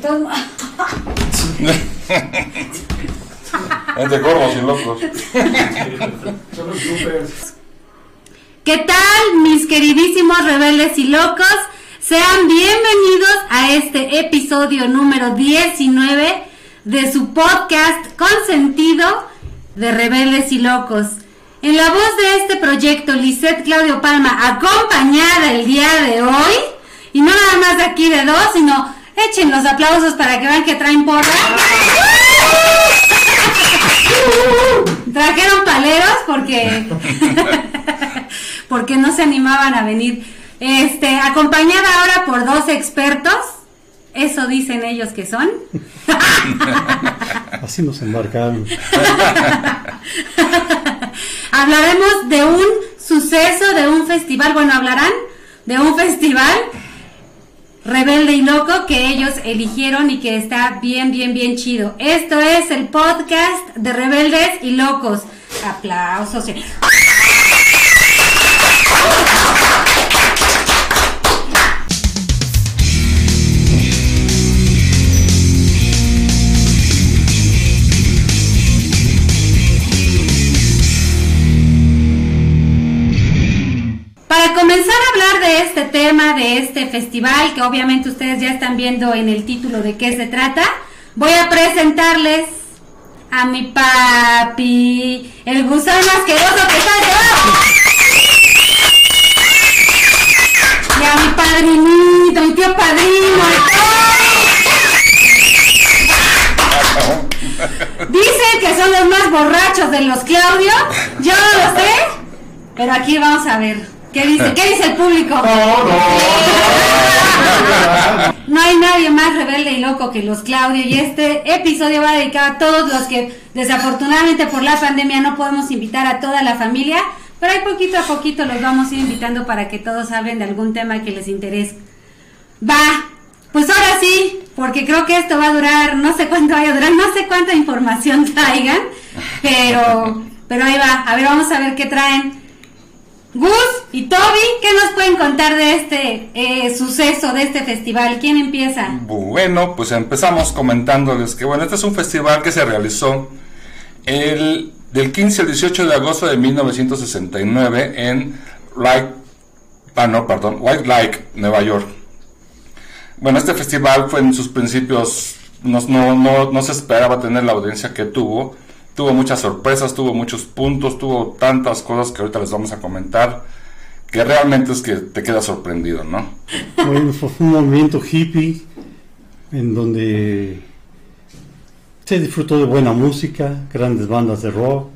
todo... Entre corvos y locos. ¿Qué tal, mis queridísimos rebeldes y locos? Sean bienvenidos a este episodio número 19 de su podcast Consentido de Rebeldes y Locos. En la voz de este proyecto, Lisette Claudio Palma, acompañada el día de hoy, y no nada más de aquí de dos, sino echen los aplausos para que vean que traen porra. Trajeron paleros porque porque no se animaban a venir. Este, acompañada ahora por dos expertos, eso dicen ellos que son. Así nos embarcaron. Hablaremos de un suceso, de un festival, bueno, hablarán de un festival rebelde y loco que ellos eligieron y que está bien, bien, bien chido. Esto es el podcast de rebeldes y locos. Aplausos. Comenzar a hablar de este tema, de este festival, que obviamente ustedes ya están viendo en el título de qué se trata, voy a presentarles a mi papi, el gusano asqueroso que está debajo. Y a mi padrinito, mi tío padrino. Dicen que son los más borrachos de los Claudio. Yo no lo sé. Pero aquí vamos a ver. ¿Qué dice? ¿Qué dice el público? No, no. No hay nadie más rebelde y loco que los Claudio y este episodio va dedicado a todos los que desafortunadamente por la pandemia no podemos invitar a toda la familia, pero ahí poquito a poquito los vamos a ir invitando para que todos hablen de algún tema que les interese. Va, pues ahora sí, porque creo que esto va a durar, no sé cuánto vaya a durar, no sé cuánta información traigan, pero, pero ahí va, a ver, vamos a ver qué traen. Gus y Toby, ¿qué nos pueden contar de este eh, suceso, de este festival? ¿Quién empieza? Bueno, pues empezamos comentándoles que, bueno, este es un festival que se realizó el, del 15 al 18 de agosto de 1969 en Light, ah, no, perdón, White Lake, Nueva York. Bueno, este festival fue en sus principios, no se esperaba tener la audiencia que tuvo tuvo muchas sorpresas, tuvo muchos puntos, tuvo tantas cosas que ahorita les vamos a comentar, que realmente es que te queda sorprendido, ¿no? Bueno, fue un movimiento hippie en donde se disfrutó de buena música, grandes bandas de rock,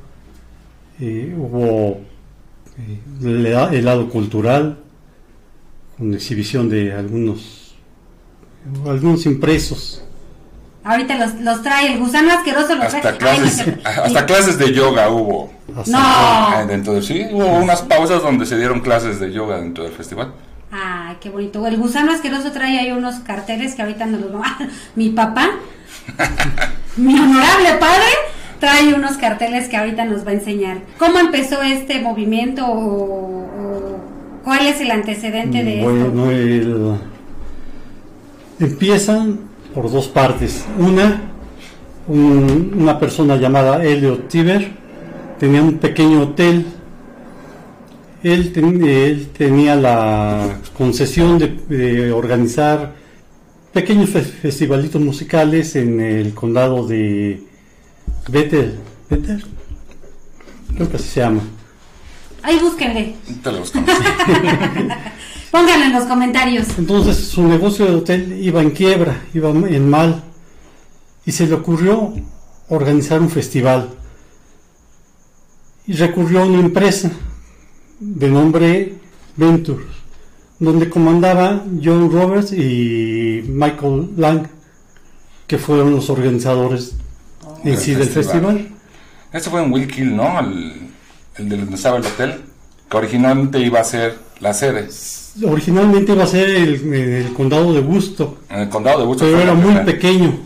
eh, hubo eh, el lado cultural, con exhibición de algunos, algunos impresos Ahorita los, los trae el gusano asqueroso. Los hasta, Clases, hasta clases de yoga hubo. No. Dentro de, sí, hubo unas pausas donde se dieron clases de yoga dentro del festival. Ay, qué bonito. El gusano asqueroso trae ahí unos carteles que ahorita nos los vamos Mi papá, mi honorable padre, trae unos carteles que ahorita nos va a enseñar. ¿Cómo empezó este movimiento o, cuál es el antecedente de bueno, esto? Bueno, empiezan por dos partes. Una, una persona llamada Elliot Tiber tenía un pequeño hotel. Él, él tenía la concesión de, organizar pequeños festivalitos musicales en el condado de Bethel. ¿Bethel? Creo que así se llama. Ahí búsquenle. Te lo Pónganlo en los comentarios. Entonces su negocio de hotel iba en quiebra, iba en mal. Y se le ocurrió organizar un festival. Y recurrió a una empresa de nombre Ventures, donde comandaba John Roberts y Michael Lang, que fueron los organizadores en sí del festival. Ese fue en Will ¿no? El, el de donde estaba el hotel, que originalmente iba a ser la sede originalmente iba a ser el, el, condado de Busto. En el condado de Busto. Pero era muy pequeño.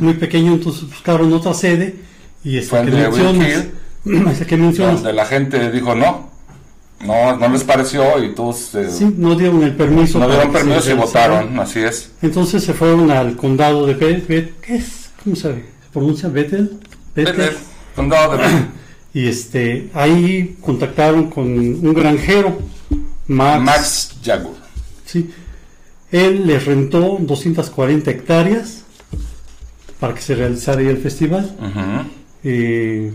Muy pequeño, entonces buscaron otra sede. Y esta que mencionas, que mencionas. Donde la gente dijo no. no, no les pareció y todos eh, Sí, no dieron el permiso. no dieron permiso y votaron, así es. Entonces se fueron al condado de Bet, Bet- ¿qué es? ¿Cómo se pronuncia? Bethel. Bethel. Bethel, condado de Bethel. Y este, ahí contactaron con un granjero, Max. Max Jagur. Sí. Él les rentó 240 hectáreas para que se realizara ahí el festival. Eh,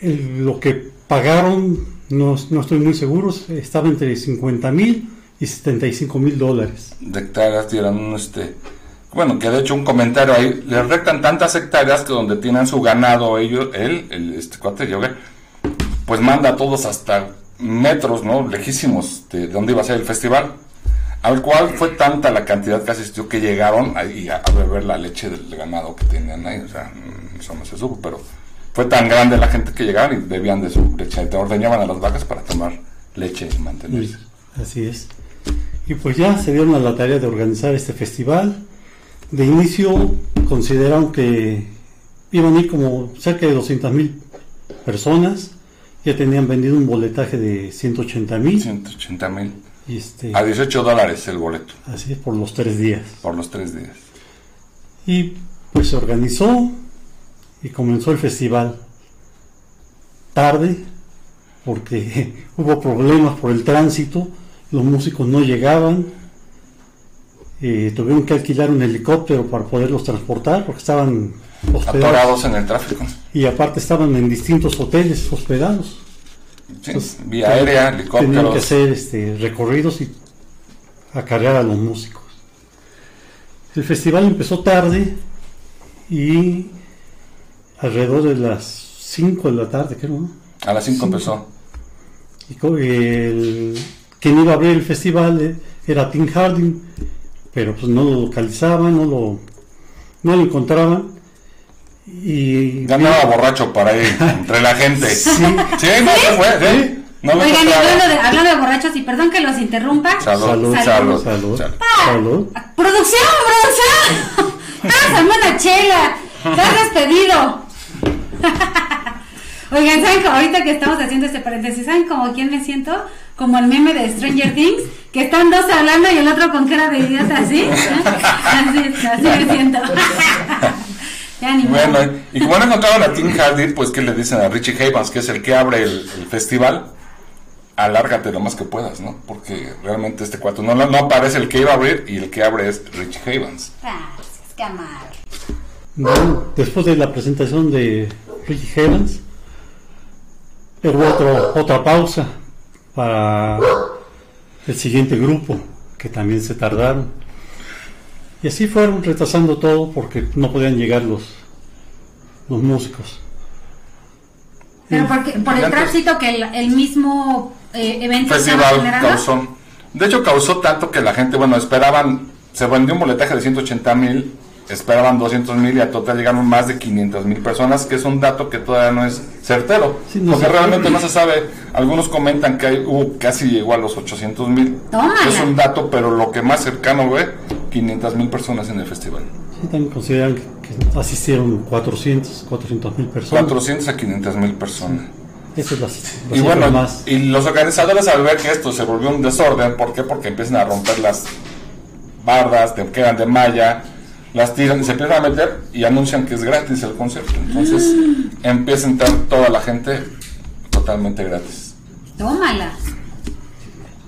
el- lo que pagaron, no, no estoy muy seguro, estaba entre 50 mil y 75 mil dólares. de hectáreas dieron este bueno que de hecho un comentario ahí les rectan tantas hectáreas que donde tienen su ganado ellos él el este cuate Yoga, pues manda a todos hasta metros no lejísimos de donde iba a ser el festival al cual fue tanta la cantidad que asistió que llegaron ahí a, a beber la leche del ganado que tenían ahí o sea mm, eso no se supo pero fue tan grande la gente que llegaron y bebían de su leche te ordeñaban a las vacas para tomar leche y mantenerse Así es. Y pues ya se dieron a la tarea de organizar este festival. De inicio consideraron que iban a ir como cerca de 200 mil personas. Ya tenían vendido un boletaje de 180 mil. 180 mil este, a 18 dólares el boleto así es por los tres días. por los tres días Y pues se organizó y comenzó el festival tarde porque hubo problemas por el tránsito, los músicos no llegaban, eh, tuvieron que alquilar un helicóptero para poderlos transportar porque estaban hospedados atorados en el tráfico. y aparte estaban en distintos hoteles hospedados. Sí, Entonces, vía aérea, Tenían que helicópteros. hacer este, recorridos y acarrear a los músicos. El festival empezó tarde y alrededor de las 5 de la tarde, creo, ¿no? A las 5 Sí. empezó. Y el, quien iba a abrir el festival eh, era Tim Harding, pero pues no lo localizaban, no lo, no lo encontraban. Y Ganaba borracho para ir entre la gente. Sí, Sí. no se fue, ¿sí? No Oigan, hablando de, hablando de borrachos, y perdón que los interrumpa. Salud, Salud, salud, salud, salud. salud. Salud. ¡Producción, producción! ¡Pásame una chela! ¡Estás despedido! Oigan, ¿saben cómo ahorita que estamos haciendo este paréntesis, ¿saben como quién me siento? Como el meme de Stranger Things, que están dos hablando y el otro con cara de idiota así. Así, así me siento. Bueno, y como no encontraron a Tim Hardy, pues que le dicen a Richie Havens, que es el que abre el, el festival, alárgate lo más que puedas, ¿no? Porque realmente este cuarto no, no aparece el que iba a abrir y el que abre es Richie Havens. Es que amar. Bueno, después de la presentación de Ricky Evans, hubo otro, otra pausa para el siguiente grupo, que también se tardaron. Y así fueron retrasando todo porque no podían llegar los, los músicos. Pero porque, por el tránsito que el, el mismo eh, evento festival generando. causó. De hecho, causó tanto que la gente, bueno, esperaban, se vendió un boletaje de 180 mil, esperaban 200 mil y a total llegaron más de 500 mil personas, que es un dato que todavía no es certero. Sí, no porque realmente no se sabe. Algunos comentan que hay, hubo casi llegó a los 800 mil. Es un dato, pero lo que más cercano ve, 500 mil personas en el festival. Sí, también consideran que asistieron 400, 400 mil personas. 400 a 500 mil personas. Esa es la, la Y bueno, más. y los organizadores al ver que esto se volvió un desorden, ¿por qué? Porque empiezan a romper las bardas, te quedan de malla, las tiran y se empiezan a meter y anuncian que es gratis el concierto. Entonces empieza a entrar toda la gente totalmente gratis. Tómala.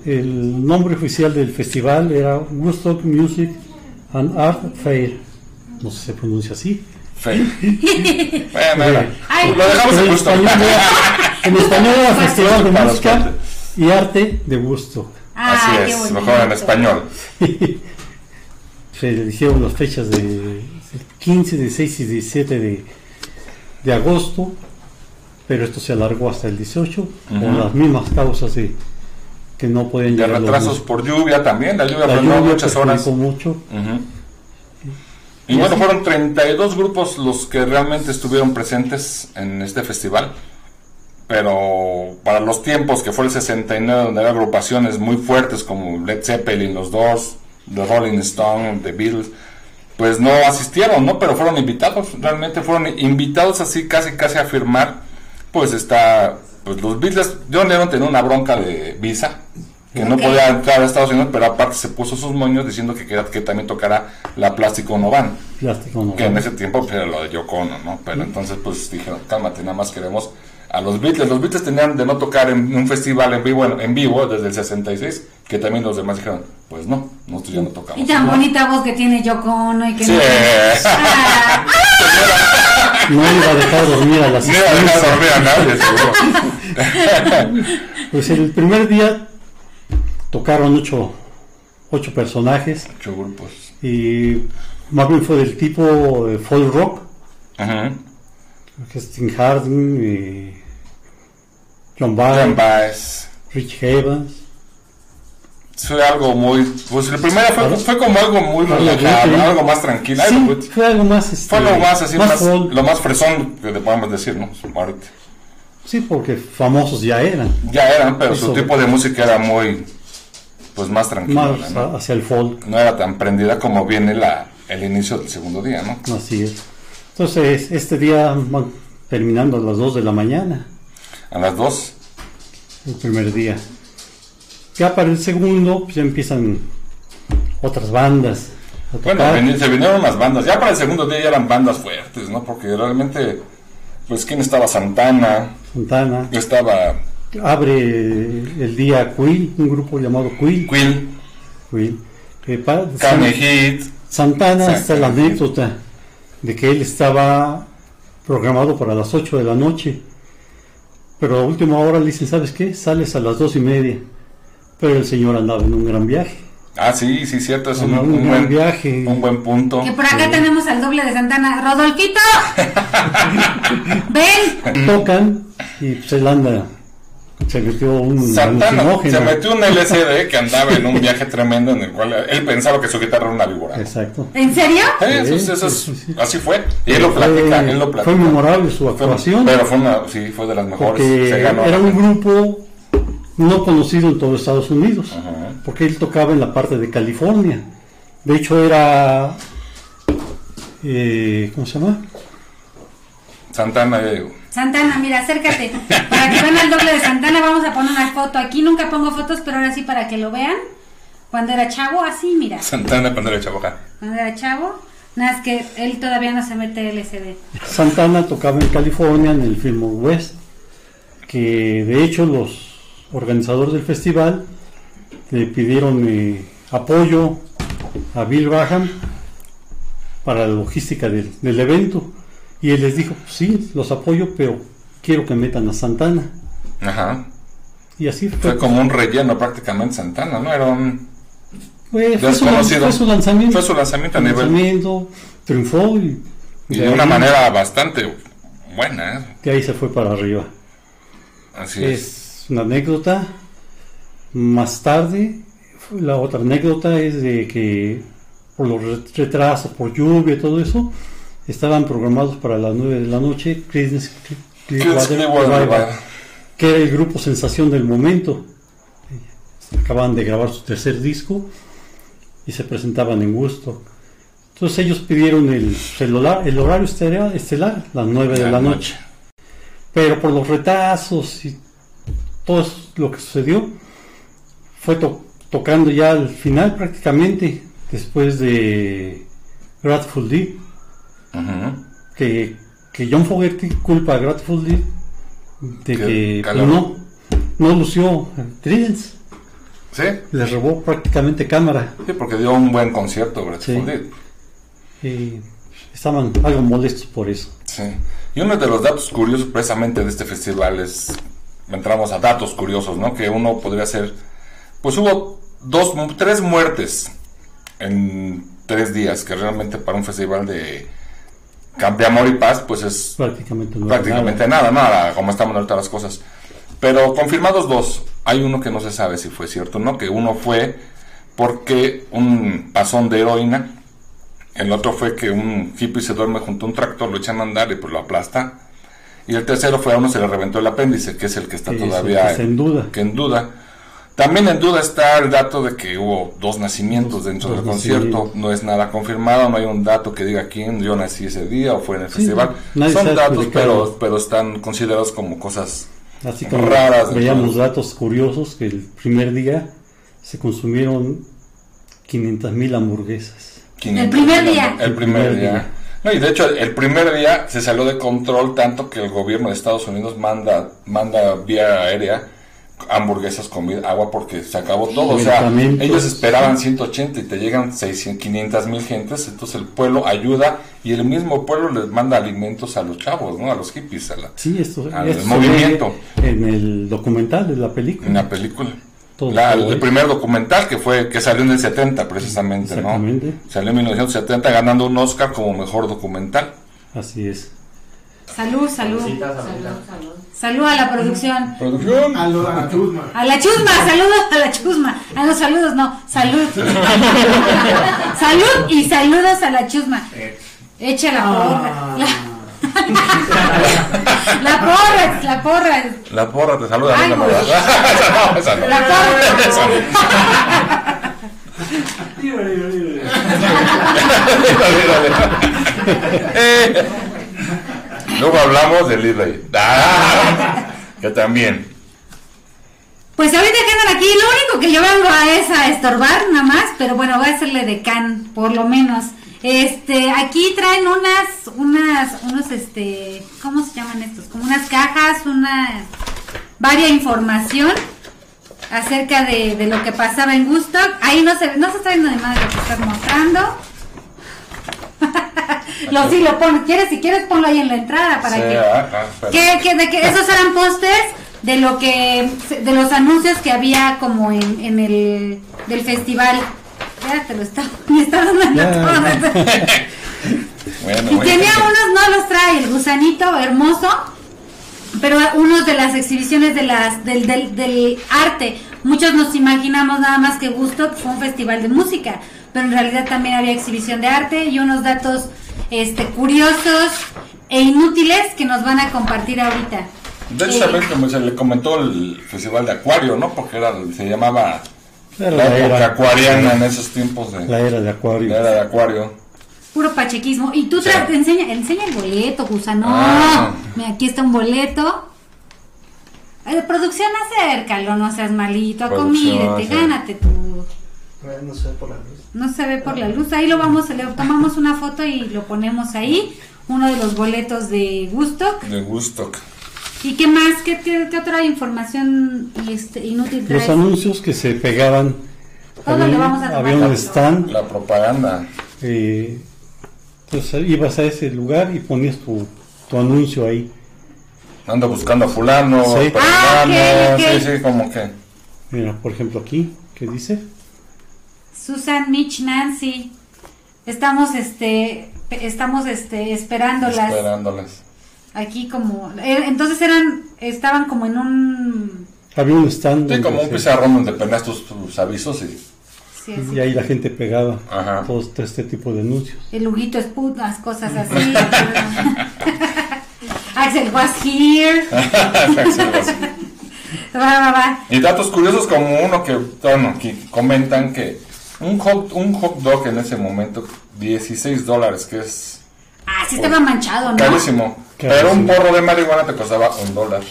El nombre oficial del festival era Woodstock Music and Art Fair. No sé si se pronuncia así. Fe. bueno, era- Ay, lo dejamos En era, en español era Festival de Música y Arte de Woodstock. Así es, bonito. mejor en español. Se eligieron las fechas de 15, 16 y 17 de, de agosto, pero esto se alargó hasta el 18 por Ujú. las mismas causas de que no pueden De llegar retrasos por lluvia también, la lluvia La lluvia muchas horas. mucho. Y Y bueno, así- fueron 32 grupos los que realmente estuvieron presentes en este festival. Pero para los tiempos que fue el 69, donde había agrupaciones muy fuertes como Led Zeppelin, los Doors, The Rolling Stone, The Beatles, pues no asistieron, ¿no? Pero fueron invitados, realmente fueron invitados así casi casi a firmar, pues está pues los Beatles, John Lennon tenía una bronca de visa, que no podía entrar a Estados Unidos, pero aparte se puso sus moños diciendo que quería que también tocara la Plástico Novan, Plástico no. que en ese tiempo pues, era lo de Yoko Ono, ¿no? Pero entonces pues dijeron, cálmate, nada más queremos a los Beatles. Los Beatles tenían de no tocar en un festival en vivo, en, en vivo desde el 66, que también los demás dijeron, pues no, nosotros ya no tocamos. Y tan bonita voz que tiene Yoko Ono y que Sí. no... Ah, No iba a dejar dormir a las Ni a dejar dormir a nadie, seguro. Pues el primer día tocaron ocho, ocho personajes Ocho grupos. y más bien fue del tipo de folk rock, Ajá. Sting Harding, y Barry, Baez. Rich Evans, Fue algo muy. Pues el primero fue, fue como algo muy relajado, Whitney. algo más tranquilo. Sí, algo fue algo más, este, Fue lo más así, más, folk. lo más fresón que le podemos decir, ¿no? Ahorita. Sí, porque famosos ya eran, Ya eran, pero su Eso. tipo de música era muy. Pues más tranquila, más ¿no? hacia el folk, No era tan prendida como viene la, el inicio del segundo día, ¿no? así es. Entonces, este día van terminando a las 2 de la mañana, A las dos. el primer día. Ya para el segundo, pues ya empiezan otras bandas. Bueno, se vinieron unas bandas. Ya para el segundo día ya eran bandas fuertes, ¿no? Porque realmente. Pues, ¿quién estaba? Santana. Santana. Estaba Abre el día Quill, un grupo llamado Quill. Quill. Quill. Que pa- Kanye San- Heat. Santana está la anécdota de que él estaba programado para las 8 de la noche. Pero a última hora le dicen, ¿sabes qué? Sales a las dos y media. Pero el señor andaba en un gran viaje. Ah, sí, sí, cierto. Es un, buen, viaje. un buen punto. que por acá tenemos al doble de Santana. ¡Rodolfito! ¡Ven! Tocan y pues él anda, se metió un Santana se metió un LCD que andaba en un viaje tremendo en el cual él pensaba que su guitarra era una víbora. Exacto. ¿En serio? Eh, eso- Sí, eso es- sí, sí. Así fue. Y él lo platica, él lo platica. Fue memorable su Fue- actuación. pero fue una, sí, fue de las mejores. Se ganó. era un grupo no conocido en todo Estados Unidos, Ajá. porque él tocaba en la parte de California. De hecho era, eh, ¿cómo se llama? Santana, ya digo. Santana, mira, acércate. Para que vean al doble de Santana, vamos a poner una foto. Aquí nunca pongo fotos, pero ahora sí para que lo vean. Cuando era chavo, así, mira. Santana cuando era chavo acá. Cuando era chavo, nada es que él todavía no se mete LCD. Santana tocaba en California en el Fillmore West, que de hecho los organizadores del festival le pidieron eh, apoyo a Bill Graham para la logística del, del evento y él les dijo, sí, los apoyo, pero quiero que metan a Santana. Ajá. Y así fue. Fue como un relleno prácticamente Santana, ¿no? Era un. Fue, fue su, fue su lanzamiento. Fue su lanzamiento a nivel. lanzamiento, triunfó y, Y de una manera bastante buena, ¿eh? de ahí se fue para arriba. Así es. es una anécdota. Más tarde, la otra anécdota es de que por los re- retrasos, por lluvia y todo eso, estaban programados para las 9 de la noche Creedence Clearwater que era el grupo sensación del momento. Acaban de grabar su tercer disco y se presentaban en gusto. Entonces ellos pidieron el, el, hora- el horario estelar, estelar, las 9 de la noche. Pero por los retrasos y todo lo que sucedió, fue to- tocando ya al final prácticamente, después de Grateful Dead, Que, que John Fogerty culpa a Grateful Dead de Que pues, no, no lució Creedence, Sí, les robó prácticamente cámara sí, porque dio un buen concierto, Sí. Dead. y estaban algo molestos por eso. Sí. Y uno de los datos curiosos precisamente de este festival es, entramos a datos curiosos, ¿no? Que uno podría ser, pues hubo dos, tres muertes en tres días, que realmente para un festival de, de amor y paz, pues es Prácticamente prácticamente nada. nada, nada, como estamos ahorita las cosas. Pero confirmados dos, hay uno que no se sabe si fue cierto o no, que uno fue porque un pasón de heroína, el otro fue que un hippie se duerme junto a un tractor, lo echan a andar y pues lo aplasta. Y el tercero fue a uno se le reventó el apéndice, que es el que está todavía que en duda. que en duda. También en duda está el dato de que hubo dos nacimientos dentro dos del concierto. No es nada confirmado, no hay un dato que diga quién yo nací ese día o fue en el Sí, festival. Son datos, pero, pero están considerados como cosas Así como raras. veíamos datos curiosos que el primer día se consumieron 500 mil hamburguesas. 500 El primer día. El primer día. No, y de hecho, el primer día se salió de control tanto que el gobierno de Estados Unidos manda, manda vía aérea hamburguesas, comida, agua, porque se acabó todo. O sea, ellos esperaban 180 y te llegan 600, 500 mil gentes, entonces el pueblo ayuda y el mismo pueblo les manda alimentos a los chavos, ¿no? A los hippies, a la, Sí, esto, Al esto movimiento. en el documental de la en película. la película. Todo La- todo el eso. primer documental que fue que salió en el 70 precisamente. ¿no? Salió en 1970 ganando un Oscar como mejor documental. Así es. Salud, salud. Saludcita, saludcita. Salud a la producción. Producción. A lo- a Chusma. A la chusma, saludos a la chusma. A los saludos, no, salud. salud y saludos a la chusma. Echa la porra. La, la porra, la porra. La porra te saluda. Ay, no, esa no. La porra. Dale, dale. Luego hablamos de Lidley. Ah, que también. Pues ahorita que andan aquí, lo único que yo vengo a es a estorbar nada más, pero bueno, voy a hacerle de can, por lo menos. Este, aquí traen unas, unas, unos, este, ¿cómo se llaman estos? Como unas cajas, una, varia información acerca de, lo que pasaba en Gusto. Ahí no se, no se está viendo de lo que estás mostrando. lo sí lo pones, quieres, si quieres ponlo ahí en la entrada para Sí, que ah, ah, espera. que, que, de que esos eran pósters de lo que de los anuncios que había como en, en el del festival ya te lo está me está dando Ya. torre. Bueno, y tenía unos no los trae el gusanito hermoso pero unos de las exhibiciones de las del, del, del arte muchos nos imaginamos nada más que Gusto fue un festival de música pero en realidad también había exhibición de arte y unos datos este curiosos e inútiles que nos van a compartir ahorita De hecho, Eh, también como se le comentó el festival de Acuario, ¿no? Porque era, se llamaba Era la la época era, acuariana en esos tiempos de la era de la Acuario. era de Acuario. Puro pachequismo. Y tú Sí. te enseña, enseña el boleto, gusano. Ah. Mira, aquí está un boleto. Eh, producción, acércalo, no seas malito. Acomídete, sí. gánate tu. No sé por la luz. No se ve por la luz. Ahí lo vamos, le tomamos una foto y lo ponemos ahí. Uno de los boletos de Gusto. De Gusto. ¿Y qué más? ¿Qué, qué, qué otra información este, inútil Los anuncios que se pegaban. Todo había le vamos a tomar había un stand. La propaganda. eh, entonces ibas a ese lugar y ponías tu, tu anuncio ahí. Ando buscando a fulano, Sí. Ah, ok, perengano, ok. sí, sí, como que. Mira, por ejemplo aquí, ¿qué dice? Susan, Mitch, Nancy. Estamos este estamos este esperándolas. Esperándolas. Aquí como eh, entonces eran estaban como en un Había un stand. Sí, como un pizarrón donde ponías tus, tus avisos y. sí, y ahí la gente pegaba Ajá. todo este- este tipo de anuncios. el Huguito es putas, cosas así. Axel was here. Va, va, va. y datos curiosos como uno que, bueno, que comentan que un hot, un hot dog en ese momento, 16 dólares, que es Ah, sí estaba manchado, ¿no? carísimo. Pero un porro de marihuana te costaba un dólar.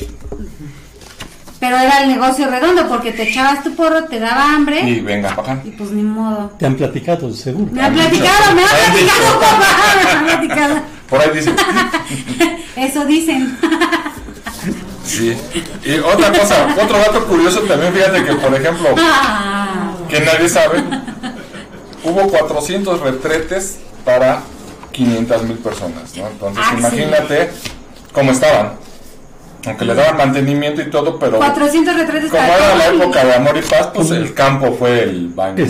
Pero era el negocio redondo porque te echabas tu porro, te daba hambre Y venga acá. y pues ni modo. Te han platicado, seguro. Me ha platicado, me ha Han platicado, papá, me ha platicado. Por ahí dice. Eso dicen. Sí. Y otra cosa, otro dato curioso también, fíjate que, por ejemplo, Ah, que nadie sabe, hubo 400 retretes para 500 mil personas, ¿no? Entonces, Ah, sí. imagínate cómo estaban. Aunque le daban mantenimiento y todo, pero 400 retratos como para era la época de amor y paz, pues el campo fue el baño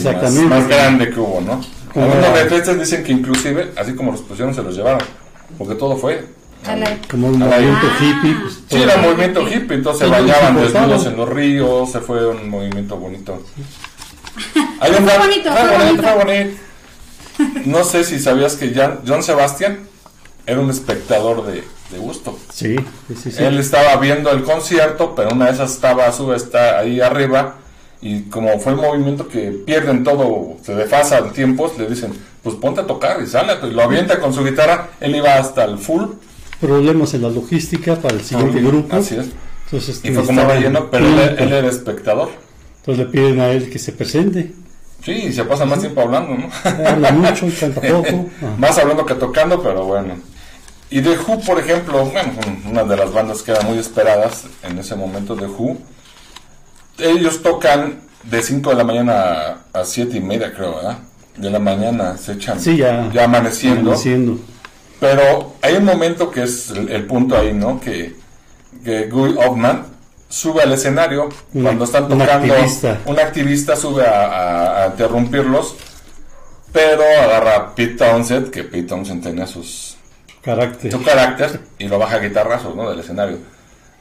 más, grande que hubo, ¿no? Algunos retretes dicen que inclusive, así como los pusieron, se los llevaron, porque todo fue. Como un movimiento Ah. hippie. Pues, Sí, era movimiento hippie, entonces se bañaban desnudos en los ríos, se fue un movimiento bonito. Fue bonito, fue bonito, bonito. fue bonito. No sé si sabías que Jan- John Sebastian era un espectador de, de gusto. Sí, sí, sí. sí. Él estaba viendo el concierto, pero una de esas estaba a su está ahí arriba y como fue el movimiento que pierden todo, se desfasan tiempos, le dicen, pues ponte a tocar y sale, y lo avienta con su guitarra, él iba hasta el full. Problemas en la logística para el siguiente grupo. Así es. Entonces, Y fue como necesitaban relleno, pero él, él era espectador. Entonces le piden a él que se presente. Sí, se pasa más tiempo hablando, ¿no? Habla mucho, canta poco. Ah. Más hablando que tocando, pero bueno. Y The Who, por ejemplo, bueno, una de las bandas que eran muy esperadas en ese momento, The Who, ellos tocan de 5 de la mañana a 7 y media, creo, ¿verdad? De la mañana se echan Sí, ya. amaneciendo. Amaneciendo. Pero hay un momento que es el, el punto ahí, ¿no? Que, que Guy Oldman sube al escenario cuando están un tocando. activista. Un activista sube a, a- a interrumpirlos, pero agarra a Pete Townsend, que Pete Townsend tenía sus, Carácter. su carácter, y lo baja a guitarrazos, ¿no? Del escenario.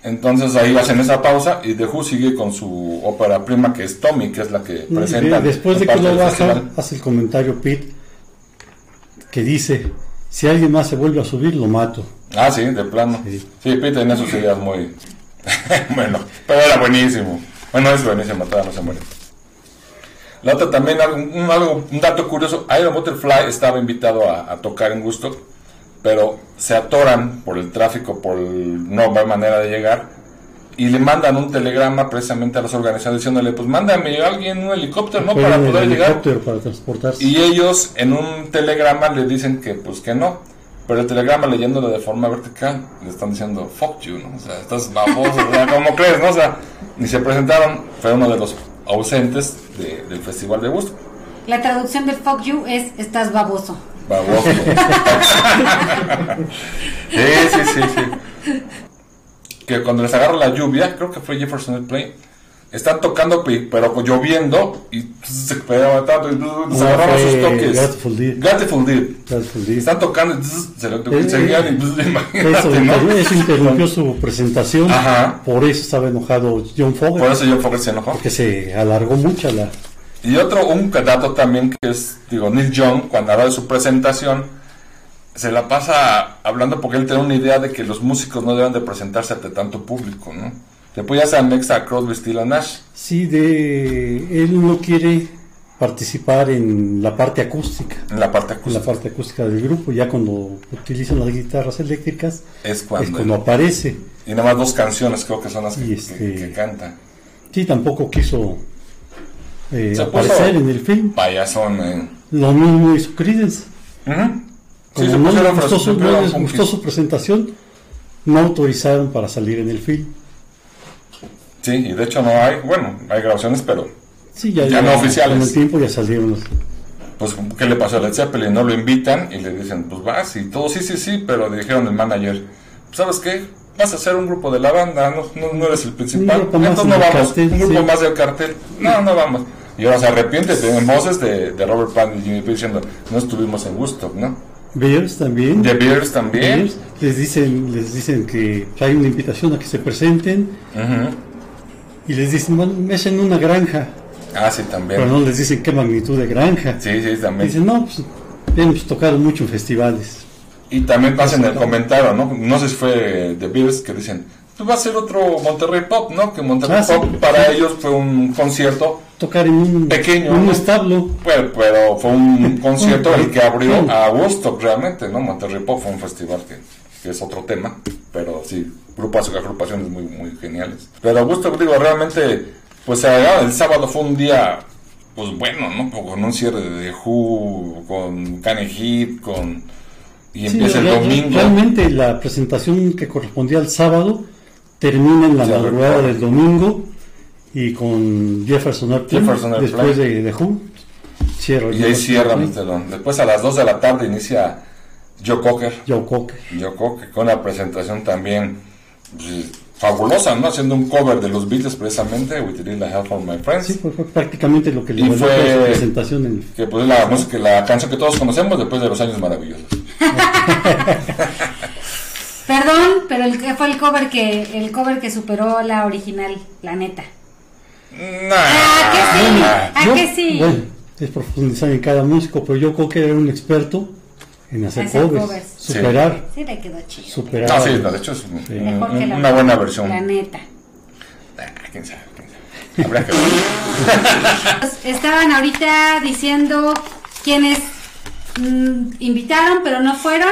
Entonces ahí hacen esa pausa y The Who sigue con su ópera prima, que es Tommy, que es la que presenta. Después de que lo del baja, festival. hace el comentario Pete que dice: Si alguien más se vuelve a subir, lo mato. Ah, sí, de plano. Sí. Sí, Pete tenía sus ideas muy... bueno, pero era buenísimo. Bueno, es buenísimo, todavía no se muere. La otra también, un, algo, un dato curioso, Iron Butterfly estaba invitado a, a tocar en Gusto, pero se atoran por el tráfico, por el- no hay manera de llegar, y le mandan un telegrama precisamente a los organizadores diciéndole, pues mándame a alguien un helicóptero, ¿no? Para poder llegar. helicóptero para transportarse. Y ellos en un telegrama le dicen que pues que no. Pero el telegrama leyéndolo de forma vertical le están diciendo fuck you, ¿no? O sea, estás baboso, o sea, ¿cómo crees, no? O sea, ni se presentaron, fue uno de los ausentes de- del Festival de Gusto. La traducción de fuck you es estás baboso. Baboso. sí, sí, sí, sí. Que cuando les agarra la lluvia, creo que fue Jefferson Airplane, están tocando, pero lloviendo y se pegaba tanto y les No, agarraron sus toques. Grateful Dead. Grateful Dead. Grateful Dead. Están tocando y se lo Eh, seguían y eh, zzz, Eso, imagínate, eso interrumpió su presentación. Ajá. Por eso estaba enojado John Fogerty. Por eso yo Fogerty se enojó. Porque se alargó mucho la. Y otro, un dato también que es, digo, Neil Young, cuando habla de su presentación, se la pasa hablando porque él tiene una idea de que los músicos no deben de presentarse ante tanto público, ¿no? Después ya se anexa a Crosby, and Nash. Sí, de. Él no quiere participar en la parte acústica. En la parte En la acústica. parte acústica del grupo. Ya cuando utilizan las guitarras eléctricas, Es es cuando... cuando aparece. Y nada más dos canciones creo que son las que, Y que- este- que canta. Sí, tampoco quiso eh, Se aparecer en el film. Payasón, eh. Lo mismo hizo Creedence. Ujú. Sí, Como se no, les pusieron gustó su, fras- no les gustó su presentación, no autorizaron para salir en el film. Sí, y de hecho no hay, bueno, hay grabaciones, pero Sí, ya, Ya no oficiales. Con el tiempo ya salieron pues ¿qué le pasó a Led Zeppelin? No lo invitan y le dicen, pues vas y todo, sí, sí, sí, pero le dijeron el manager, ¿sabes qué? Vas a ser un grupo de la banda, no, no, no eres el principal, entonces no vamos, cartel, un grupo sí. más del cartel, no, no vamos. Y ahora se arrepiente, tienen voces de, de Robert Plant y Jimmy Page diciendo, no estuvimos en Woodstock, ¿no? Bears también. The Bears también. Les dicen, les dicen que hay una invitación a que se presenten Ujú. Y les dicen, bueno, es en una granja, Ah, sí, también. pero no les dicen qué magnitud de granja. Sí, sí, también. Dicen, no, pues hemos tocado mucho en festivales. Y también hacen el comentario, ¿no? No sé si fue The Bears que dicen, pues va a ser otro Monterrey Pop, ¿no? Que Monterrey Ah, sí. Pop para ellos fue un concierto, Tocar en un, Pequeño, en un establo. pero, pero fue un concierto el que abrió a Woodstock realmente, ¿no? Monterrey Pop fue un festival que, que es otro tema, pero sí, grupos, agrupaciones muy, muy geniales. Pero Woodstock, digo, realmente, pues el sábado fue un día, pues bueno, ¿no? Con un cierre de Who, con Kanye Heat, con... Y Sí, empieza el domingo. Realmente la presentación que correspondía al sábado termina en la Sí, madrugada recuerdo. del domingo y con Jefferson Airplane Jefferson Airplane. después de, de Who. Cierra Y ahí cierra. Después a las 2 de la tarde inicia Joe Cocker. Joe Cocker. Joe Cocker con una presentación también pues, fabulosa, ¿no? Haciendo un cover de los Beatles precisamente, With a Little Help from My Friends. Sí, fue, fue prácticamente lo que le fue- su presentación en Que pues es la música, la canción que todos conocemos después de los años maravillosos. Perdón, pero el que fue el cover que el cover que superó la original, la neta. Ah, que sí. ¿A Yo- que sí? Bueno, es profundizar en cada músico, pero Joe Cocker era un experto en hacer, Hacer covers, covers. superar, Sí le quedó chido. superar. No, sí, no, de hecho es un- Sí. un- Mejor que un- una buena versión. La neta. Ah, quién sabe, quién sabe. Habrá que ver. Pues, Estaban ahorita diciendo quienes mm, invitaron pero no fueron.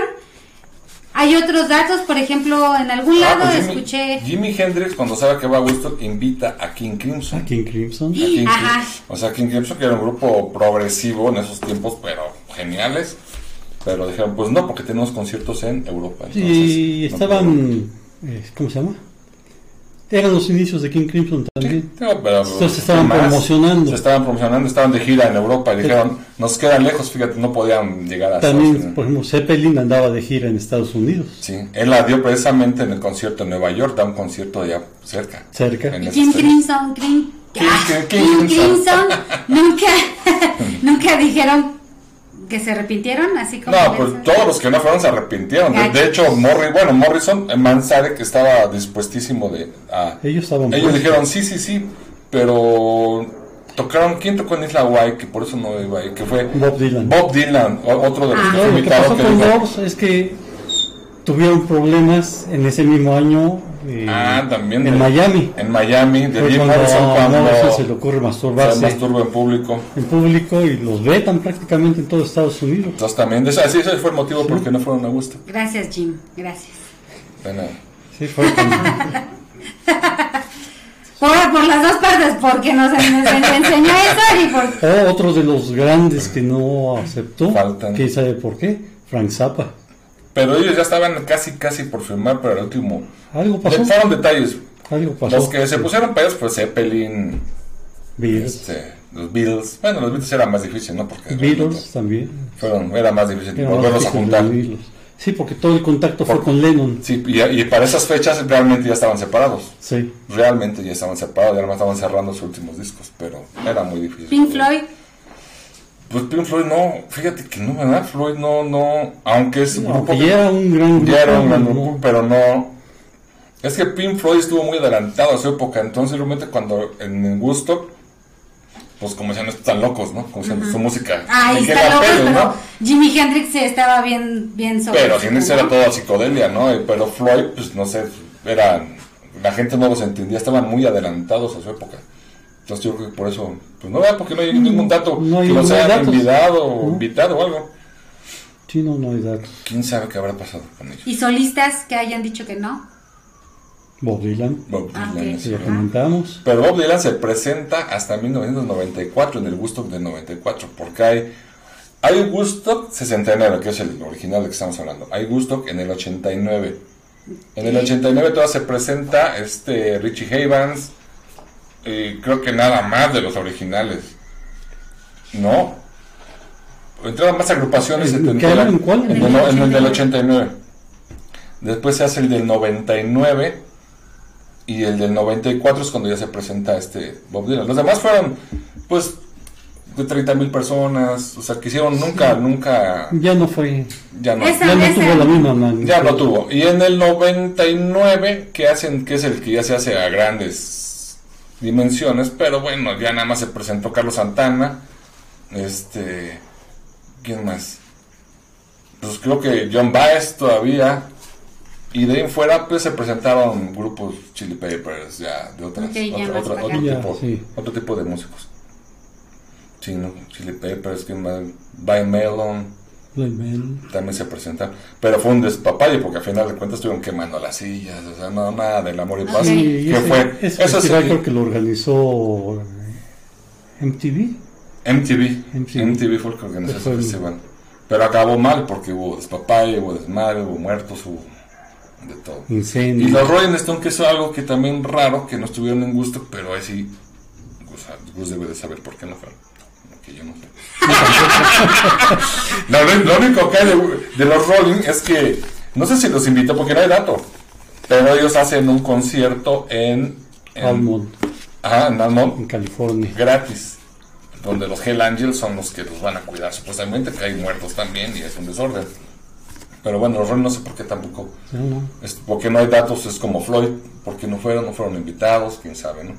Hay otros datos, por ejemplo, en algún Ah, lado pues Jimi- escuché... Jimi Hendrix, cuando sabe que va a Woodstock, invita a King Crimson. A King Crimson. A King Ajá. Crimson. O sea, King Crimson, que era un grupo progresivo en esos tiempos, pero geniales. Pero dijeron, pues no, porque tenemos conciertos en Europa. entonces, Y no estaban, eh, ¿cómo se llama? Eran los inicios de King Crimson también. Sí, pero- Entonces se estaban promocionando. Se estaban promocionando, estaban de gira en Europa y dijeron, nos quedan lejos, fíjate, no podían llegar a Estados También, Unidos. por ejemplo, Zeppelin andaba de gira en Estados Unidos, Sí, él la dio precisamente en el concierto en Nueva York, da un concierto allá cerca. cerca. En Y King. Crimson, King, King- ah, King- King King Crimson. Crimson, nunca, nunca dijeron que se arrepintieron, así como... No, pues todos los que no fueron se arrepintieron. De, de hecho, Morri, bueno, Morrison, eh, Manzarek que estaba dispuestísimo de... a- Ellos estaban ellos puestos. dijeron, sí, sí, sí, pero tocaron, ¿quién tocó en Isla Guay? Que por eso no iba ahí, que fue Bob Dylan. Bob Dylan, o- otro de los Ah. que No, fue lo que pasó que con dijo, Doors es que tuvieron problemas en ese mismo año eh, Ah, también. en de- Miami. En Miami, de Jim Morrison a cuando Morrison se le ocurre se masturbarse masturba en público. en público y los vetan prácticamente en todo Estados Unidos. Entonces también, así ese fue el motivo por qué no fueron a gusto. Gracias, Jim, gracias. Bueno, Sí, fue Por, por las dos partes, porque nos, nos enseñó eso y por... Oh, otro de los grandes que no aceptó. Faltan. ¿Quién sabe por qué? Frank Zappa. Pero ellos ya estaban casi, casi por firmar, pero el último. Algo pasó. de- fueron detalles. Algo pasó. Los que se pusieron pedos fue Zeppelin, Beatles. este, los Beatles. Bueno, los Beatles era más difícil, ¿no? Porque Beatles también. fueron, era más difícil Era más volverlos a difícil juntar. de Beatles. Sí, porque todo el contacto fue Por- con Lennon. Sí, y, y para esas fechas realmente ya estaban separados. Sí. Realmente ya estaban separados, ya además estaban cerrando sus últimos discos, pero era muy difícil. Pink Floyd, Pues Pink Floyd no, fíjate que no, ¿verdad? Floyd no, no, aunque es un grupo ya era un gran grupo. ya era un gran no- grupo, pero no. Es que Pink Floyd estuvo muy adelantado a su época, entonces realmente cuando en gusto, pues como decían, no están locos, ¿no? Como decían, su música. me está queda loco, pelos, pero ¿no? Jimi Hendrix estaba bien, bien sobre Pero Hendrix era toda psicodelia, ¿no? Y- Pero Floyd, pues no sé, era. La gente no los entendía, estaban muy adelantados a su época. Entonces yo creo que por eso, pues no, porque no hay ningún dato no hay- que los hayan datos. invitado o No. invitado o algo. Sí, no, no hay datos. ¿Quién sabe qué habrá pasado con ellos? Y solistas que hayan dicho que no. Bob Dylan, Bob Ah, Dylan, comentamos. Pero Bob Dylan se presenta hasta 1994, en el Woodstock del 94, porque hay, hay Woodstock 69, que es el original del que estamos hablando. Hay Woodstock en el 89. En el 89 todavía se presenta este Richie Havens, y creo que nada más de los originales. No. Entraron más agrupaciones. ¿En año? ¿En cuál? En el, en el del 89. Después se hace el del 99 y el del 94 es cuando ya se presenta este Bob Dylan. Los demás fueron, pues, de 30 mil personas, o sea, que hicieron nunca, nunca, Ya no fue. ya no, Esa- Ya no tuvo la misma magnitud. ya no tuvo. Y en el 99, que hacen, que es el que ya se hace a grandes dimensiones, pero bueno, ya nada más se presentó Carlos Santana, este, ¿quién más? Pues creo que John Baez todavía. Y de ahí en fuera, pues se presentaron grupos Chili Peppers, ya, de otras, Ok, ya otro, tipo, sí. otro tipo de músicos. Sí, ¿no? Chili Peppers, ¿quién más? By Melon. También se presentaron. Pero fue un despapalle porque al final de cuentas estuvieron quemando las sillas, o sea, no, nada del amor y paz. Sí, ¿Qué ese, fue? ese Eso festival sí, creo que lo organizó eh, MTV. MTV. MTV. MTV fue el que organizó ese festival. Pero acabó mal porque hubo despapalle, hubo desmadre, hubo muertos, hubo de todo. Y los Rolling Stone, que es algo que también raro, que no estuvieron en gusto, pero ahí sí, o sea, Gus debe de saber por qué no fueron. Que yo no sé. No, lo, único que hay de, de los Rolling es que, no sé si los invitó porque no hay dato, pero ellos hacen un concierto en... en Almond, Ajá, en Almond, en California. gratis, donde los Hell Angels son los que los van a cuidar, supuestamente que hay muertos también y es un desorden. Pero bueno, los Rolling no sé por qué tampoco No, no. es porque no hay datos, es como Floyd, porque no fueron, no fueron invitados, quién sabe, ¿no?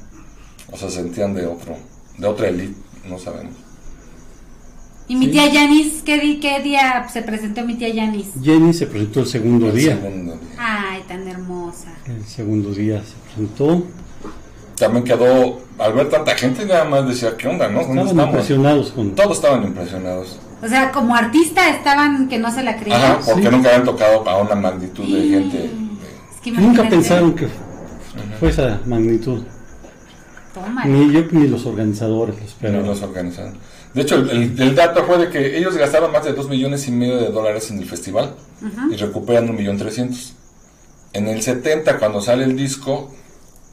O sea, se sentían de otro, de otra elite, no sabemos. Y mi tía Yanis, ¿qué, di- ¿qué día se presentó mi tía Yanis? Jenny se presentó el segundo El día. segundo día. Ay, tan hermosa. El segundo día se presentó. también quedó, al ver tanta gente, nada más decía, ¿qué onda, no? ¿Dónde Estaban estamos? impresionados con... Todos estaban impresionados. O sea, como artista estaban que no se la creían. Ajá, porque Sí. nunca habían tocado a una magnitud de gente. Es que Nunca pensaron que fue esa magnitud. Tómale. Ni yo ni los organizadores lo Pero esperaban. los organizaron. De hecho, el, el- el dato fue de que ellos gastaron más de 2 millones y medio de dólares en el festival y recuperan un millón trescientos. En el 70, cuando sale el disco,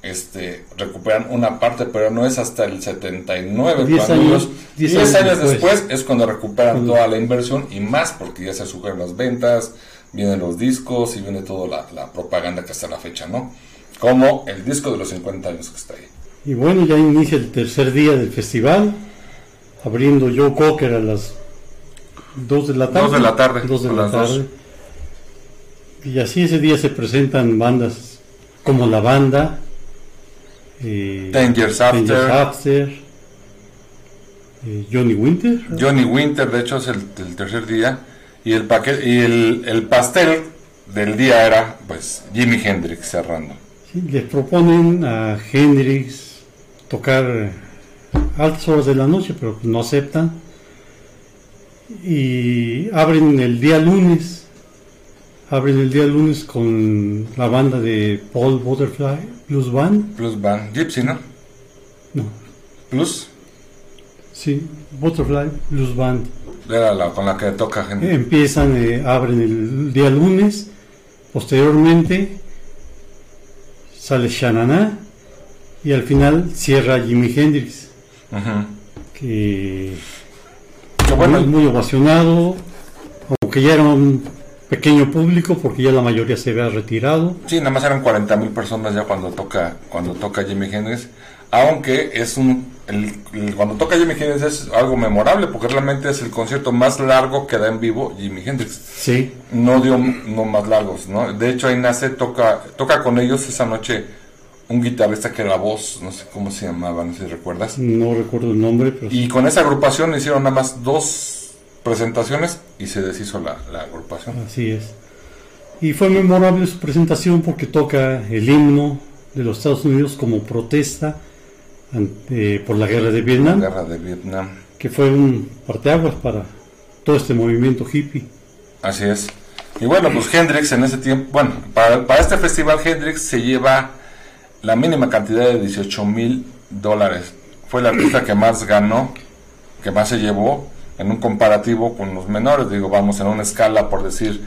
este, recuperan una parte, pero no es hasta el 79. Diez cuando años- ellos- diez 10 años años después. después es cuando recuperan toda la inversión y más, porque ya se suben las ventas, vienen los discos y viene toda la, la propaganda que hasta la fecha, ¿no? Como el disco de los 50 años que está ahí. Y bueno, ya inicia el tercer día del festival, abriendo Joe Cocker a las 2 de la tarde. Dos de la tarde, Dos de a la las dos. tarde. Y así ese día se presentan bandas como La Banda, eh, Ten Years Ten Years After. After, eh, Johnny Winter. Johnny Winter, de hecho, es el, el tercer día. Y el paquete, y el, el pastel del día era, pues, Jimi Hendrix cerrando. Sí, les proponen a Hendrix tocar altas horas de la noche, pero no aceptan. Y abren el día lunes. Abren el día lunes con la banda de Paul Butterfly Blues Band. Plus Band, Gypsy, ¿no? No, Plus, sí, Butterfly Blues Band. era la con la que toca Hendrix. Empiezan, eh, abren el día lunes. Posteriormente sale Shanana. Y al final cierra Jimi Hendrix. Ujú. que Que bueno, muy, muy ovacionado, aunque ya era un pequeño público porque ya la mayoría se había retirado. sí, nada más eran 40 mil personas ya cuando toca cuando toca Jimi Hendrix. Aunque es un. El, el- cuando toca Jimi Hendrix es algo memorable porque realmente es el concierto más largo que da en vivo Jimi Hendrix. Sí, no dio no más largos, ¿no? De hecho ahí nace, toca, toca con ellos esa noche un guitarrista que era voz, no sé cómo se llamaba, no sé si recuerdas. no recuerdo el nombre, pero Y con esa agrupación hicieron nada más dos presentaciones y se deshizo la, la agrupación. así es. Y fue memorable su presentación porque toca el himno de los Estados Unidos como protesta ante- por la guerra de La Vietnam, guerra de Vietnam. que fue un parteaguas para todo este movimiento hippie. Así es. Y bueno, pues Hendrix en ese tiempo, bueno, para, para este festival Hendrix se lleva la mínima cantidad de 18 mil dólares. Fue la artista que más ganó, que más se llevó en un comparativo con los menores. Digo, vamos en una escala por decir,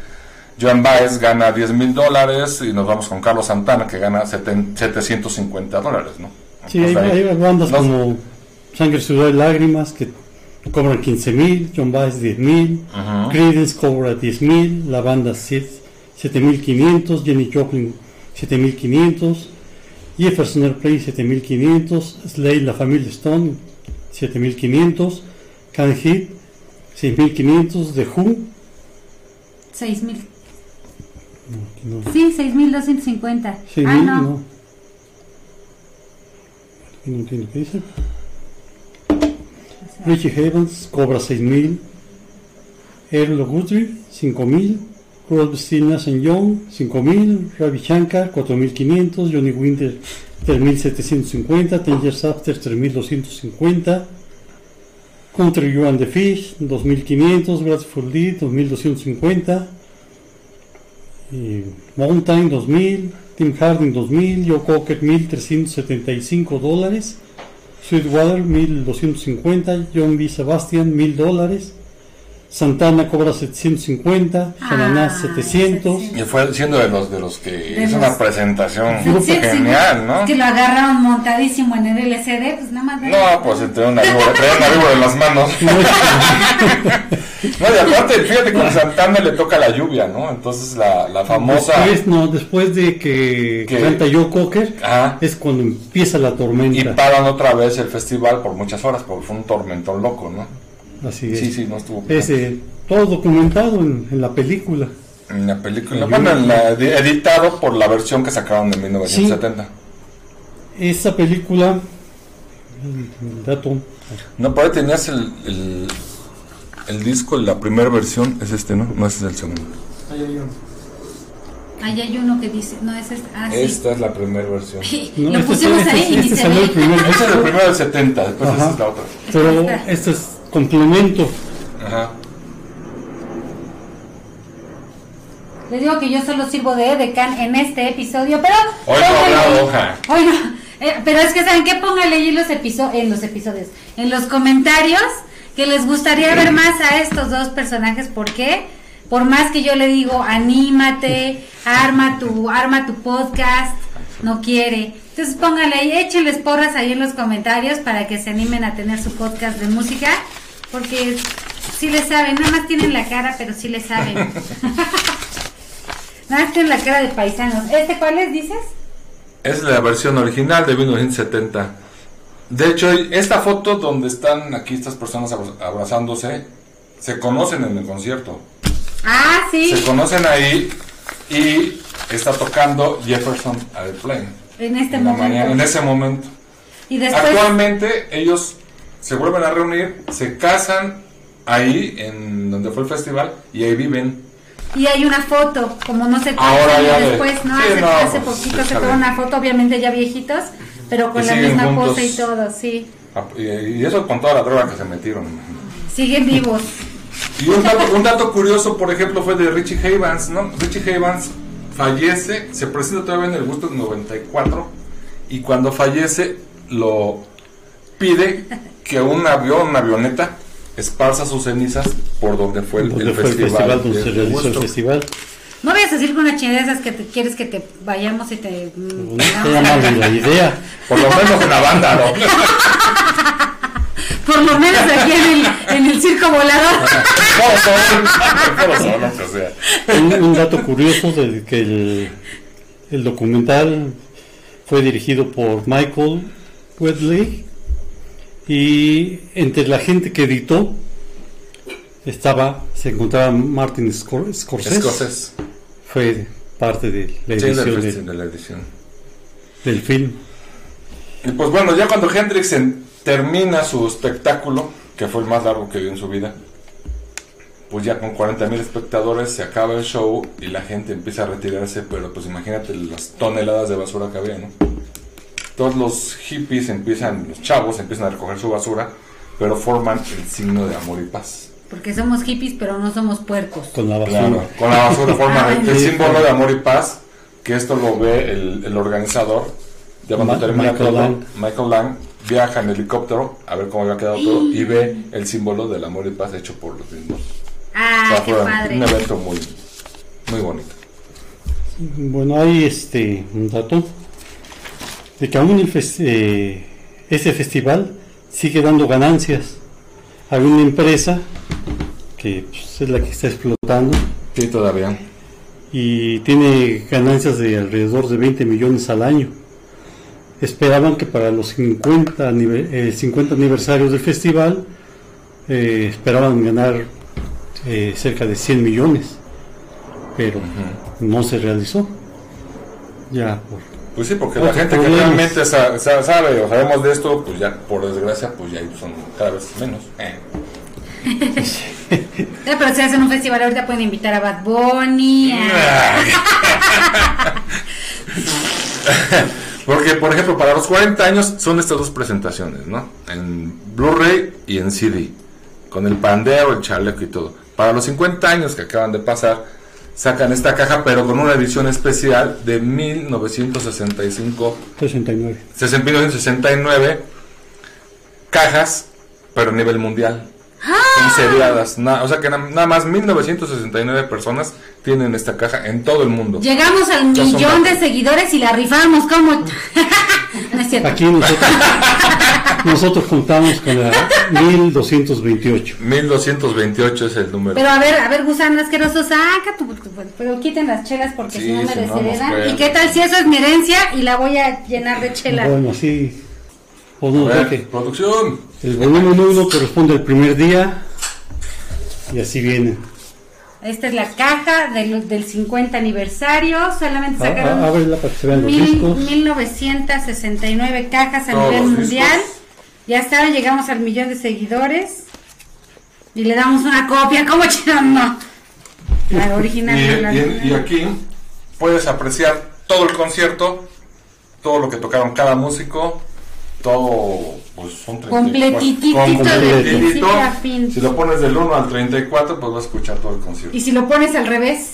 Joan Baez gana 10 mil dólares y nos vamos con Carlos Santana que gana seten- 750 dólares, ¿no? Sí, hay, Entonces, ahí- hay bandas no- como Sangre, Sudor y Lágrimas que cobran 15 mil, John Baez 10 mil, Ajá. Creedence cobra 10 mil, la banda 7500, Jenny Joplin 7500, Jefferson Airplane 7500, Slade, la familia Stone 7500, Can Hit 6500, The Who, Seis mil. no, Sí, 6.250. 6000, ah, no. no. No entiendo qué dice. Richie Havens cobra 6.000. Earl Guthrie 5.000. Crosby, Stills, Nash Young 5.000. Ravi Shankar 4.500. Johnny Winter 3.750. Ten Years After 3.250. Country You and the Fish 2.500. Grateful Dead 2.250. Eh, Mountain 2000, Tim Harding 2000, Joe Cocker 1375 dólares, Sweetwater 1250, John B. Sebastian 1000 dólares, Santana cobra 750, Shananá Ah, 700, Y fue siendo de los de los que De hizo los- una presentación Sí, sí, genial, ¿no? Que lo agarraron montadísimo en el LCD, pues nada más. No, pues entre una víbora, una en las manos. No, y aparte, fíjate que a Santana le toca la lluvia, ¿no? Entonces la, la famosa... Después, no, después de que Que- canta Joe Cocker, Ajá. es cuando empieza la Y tormenta. paran otra vez el festival por muchas horas, porque fue un tormentón loco, ¿no? Así es. Sí, sí, no estuvo... Es, eh, todo documentado en, en la película. En la película, La bueno, en la- edi- editado por la versión que sacaron en 1970. Esa película, el, dato, No, por ahí tenías el, el, el disco, la primera versión es este, ¿no? No ese es el segundo. Ahí hay uno. Ahí hay uno que dice, no, ese es, ah, sí. Esta es la primera versión. No, Lo este- pusimos este- ahí y este el ve. primer Esta es el primero del 70, después Ajá. esta es la otra. Pero este es complemento. Ajá. Les digo que yo solo sirvo de edecán en este episodio, pero... Hoy no habrá hoja. Hoy no. Eh, pero es que, ¿saben qué? Pónganle ahí en los, episo- en los episodios, en los comentarios, que les gustaría ver más a estos dos personajes. ¿Por qué? Por más que yo le digo, anímate, arma tu, arma tu podcast, no quiere. Entonces pónganle ahí, échenles porras ahí en los comentarios para que se animen a tener su podcast de música, porque sí le saben, nada más tienen la cara, pero sí le saben. nada más tienen la cara de paisanos. ¿Este cuál es, dices? Es la versión original de 1970. De hecho, esta foto donde están aquí estas personas abra- abrazándose, se conocen en el concierto. Ah, sí. Se conocen ahí y está tocando Jefferson Airplane. En este en, momento. mañana, en ese momento. Y después, Actualmente ellos se vuelven a reunir, se casan ahí en donde fue el festival y ahí viven. y hay una foto, como no sé Ahora ya de- después, ¿no? sí, hace no, hace pues, poquito se tomó una foto, obviamente ya viejitos, pero con Y la misma pose y todo, sí. Y, y eso con toda la droga que se metieron. Siguen vivos. Y un dato, un dato curioso, por ejemplo, fue de Richie Havens, ¿no? Richie Havens fallece, se presenta todavía en el Gusto 94 y cuando fallece lo pide que un avión, una avioneta, esparza sus cenizas por donde fue el, donde el fue el festival donde de- se de realizó el Woodstock. festival. No vayas a decir con una chingadera esas que te, quieres que te vayamos y te... No está mal la idea. Por lo menos en la banda, ¿no? Por lo menos aquí en el, en el circo volador. Un, un dato curioso de que el, el documental fue dirigido por Michael Wedley y entre la gente que editó estaba se encontraba Martin Scor- Scorsese, Escocés. fue parte de la edición del, de- la edición. del film Y pues bueno, ya cuando Hendrix en- termina su espectáculo, que fue el más largo que vio en su vida, pues ya con 40 mil espectadores se acaba el show y la gente empieza a retirarse, pero pues imagínate las toneladas de basura que había, ¿no? Todos los hippies empiezan, los chavos empiezan a recoger su basura, pero forman el signo de amor y paz. Porque somos hippies, pero no somos puercos. con la basura. Claro, con la basura forman el, el Sí, símbolo de amor y paz, que esto lo ve el, el organizador. Ya cuando Ma- termina Michael todo, Lang. Michael Lang viaja en helicóptero a ver cómo había quedado todo y ve el símbolo del amor y paz hecho por los mismos. O Ah, sea, qué fue padre. un evento muy, muy bonito. Bueno, hay este un dato de que aún eh, ese festival sigue dando ganancias. Hay una empresa que pues, es la que está explotando Sí, todavía. y tiene ganancias de alrededor de 20 millones al año. Esperaban que para los 50, anive- eh, 50 aniversarios del festival eh, esperaban ganar eh, cerca de 100 millones, pero no se realizó. Ya, por, Pues sí, porque la gente que realmente sa- sa- sabe o sabemos de esto, pues ya por desgracia, pues ya son cada vez menos. Eh. Eh, pero si hacen un festival ahorita pueden invitar a Bad Bunny. a- Porque, por ejemplo, para los 40 años son estas dos presentaciones, ¿no? En Blu-ray y en CD. Con el pandero, el chaleco y todo. Para los 50 años que acaban de pasar, sacan esta caja, pero con una edición especial de 1965 69. 1969 cajas, pero a nivel mundial. ¡Ah! Seriadas. na- o sea que na- nada más 1969 personas tienen esta caja en todo el mundo. Llegamos al millón de seguidores y la rifamos como... no es cierto. Aquí nosotros, nosotros contamos con la 1228. 1228 es el número. Pero a ver, a ver, gusano asqueroso, saca tu... Pero quiten las chelas porque Sí, si no me no, desheredan. ¿Y qué tal si eso es mi herencia y la voy a llenar de chela? Bueno, sí. A ver, ver que producción. el volumen 1 corresponde al primer día y así viene. Esta es la caja del, del 50 aniversario. Solamente A- sacaron a- Ábrela para que se vean los mil- discos. 1969 cajas a Todos nivel mundial. discos. Ya está, llegamos al millón de seguidores. Y le damos una copia. ¿Cómo? No. La original. Y, no la- y- y aquí puedes apreciar todo el concierto, todo lo que tocaron cada músico, todo, pues son 34. Completitito de. Si lo pones del 1 al 34, pues vas a escuchar todo el concierto. Y si lo pones al revés,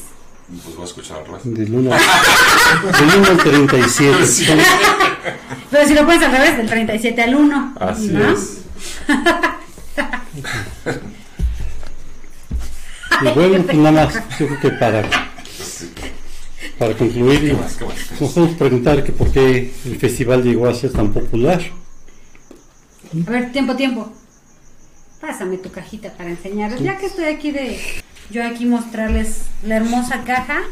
Pues vas a escuchar resto. Del 1 del 1 al 37. Son- pero si lo pones al revés, del 37 al 1. Así ¿no? es. Y bueno, pues nada más, yo creo que para, para concluir, ¿Qué más? ¿Qué más? nos podemos preguntar que por qué el festival llegó a ser tan popular. A ver, tiempo, tiempo. Pásame tu cajita para enseñarles. Ya que estoy aquí de yo aquí mostrarles la hermosa caja.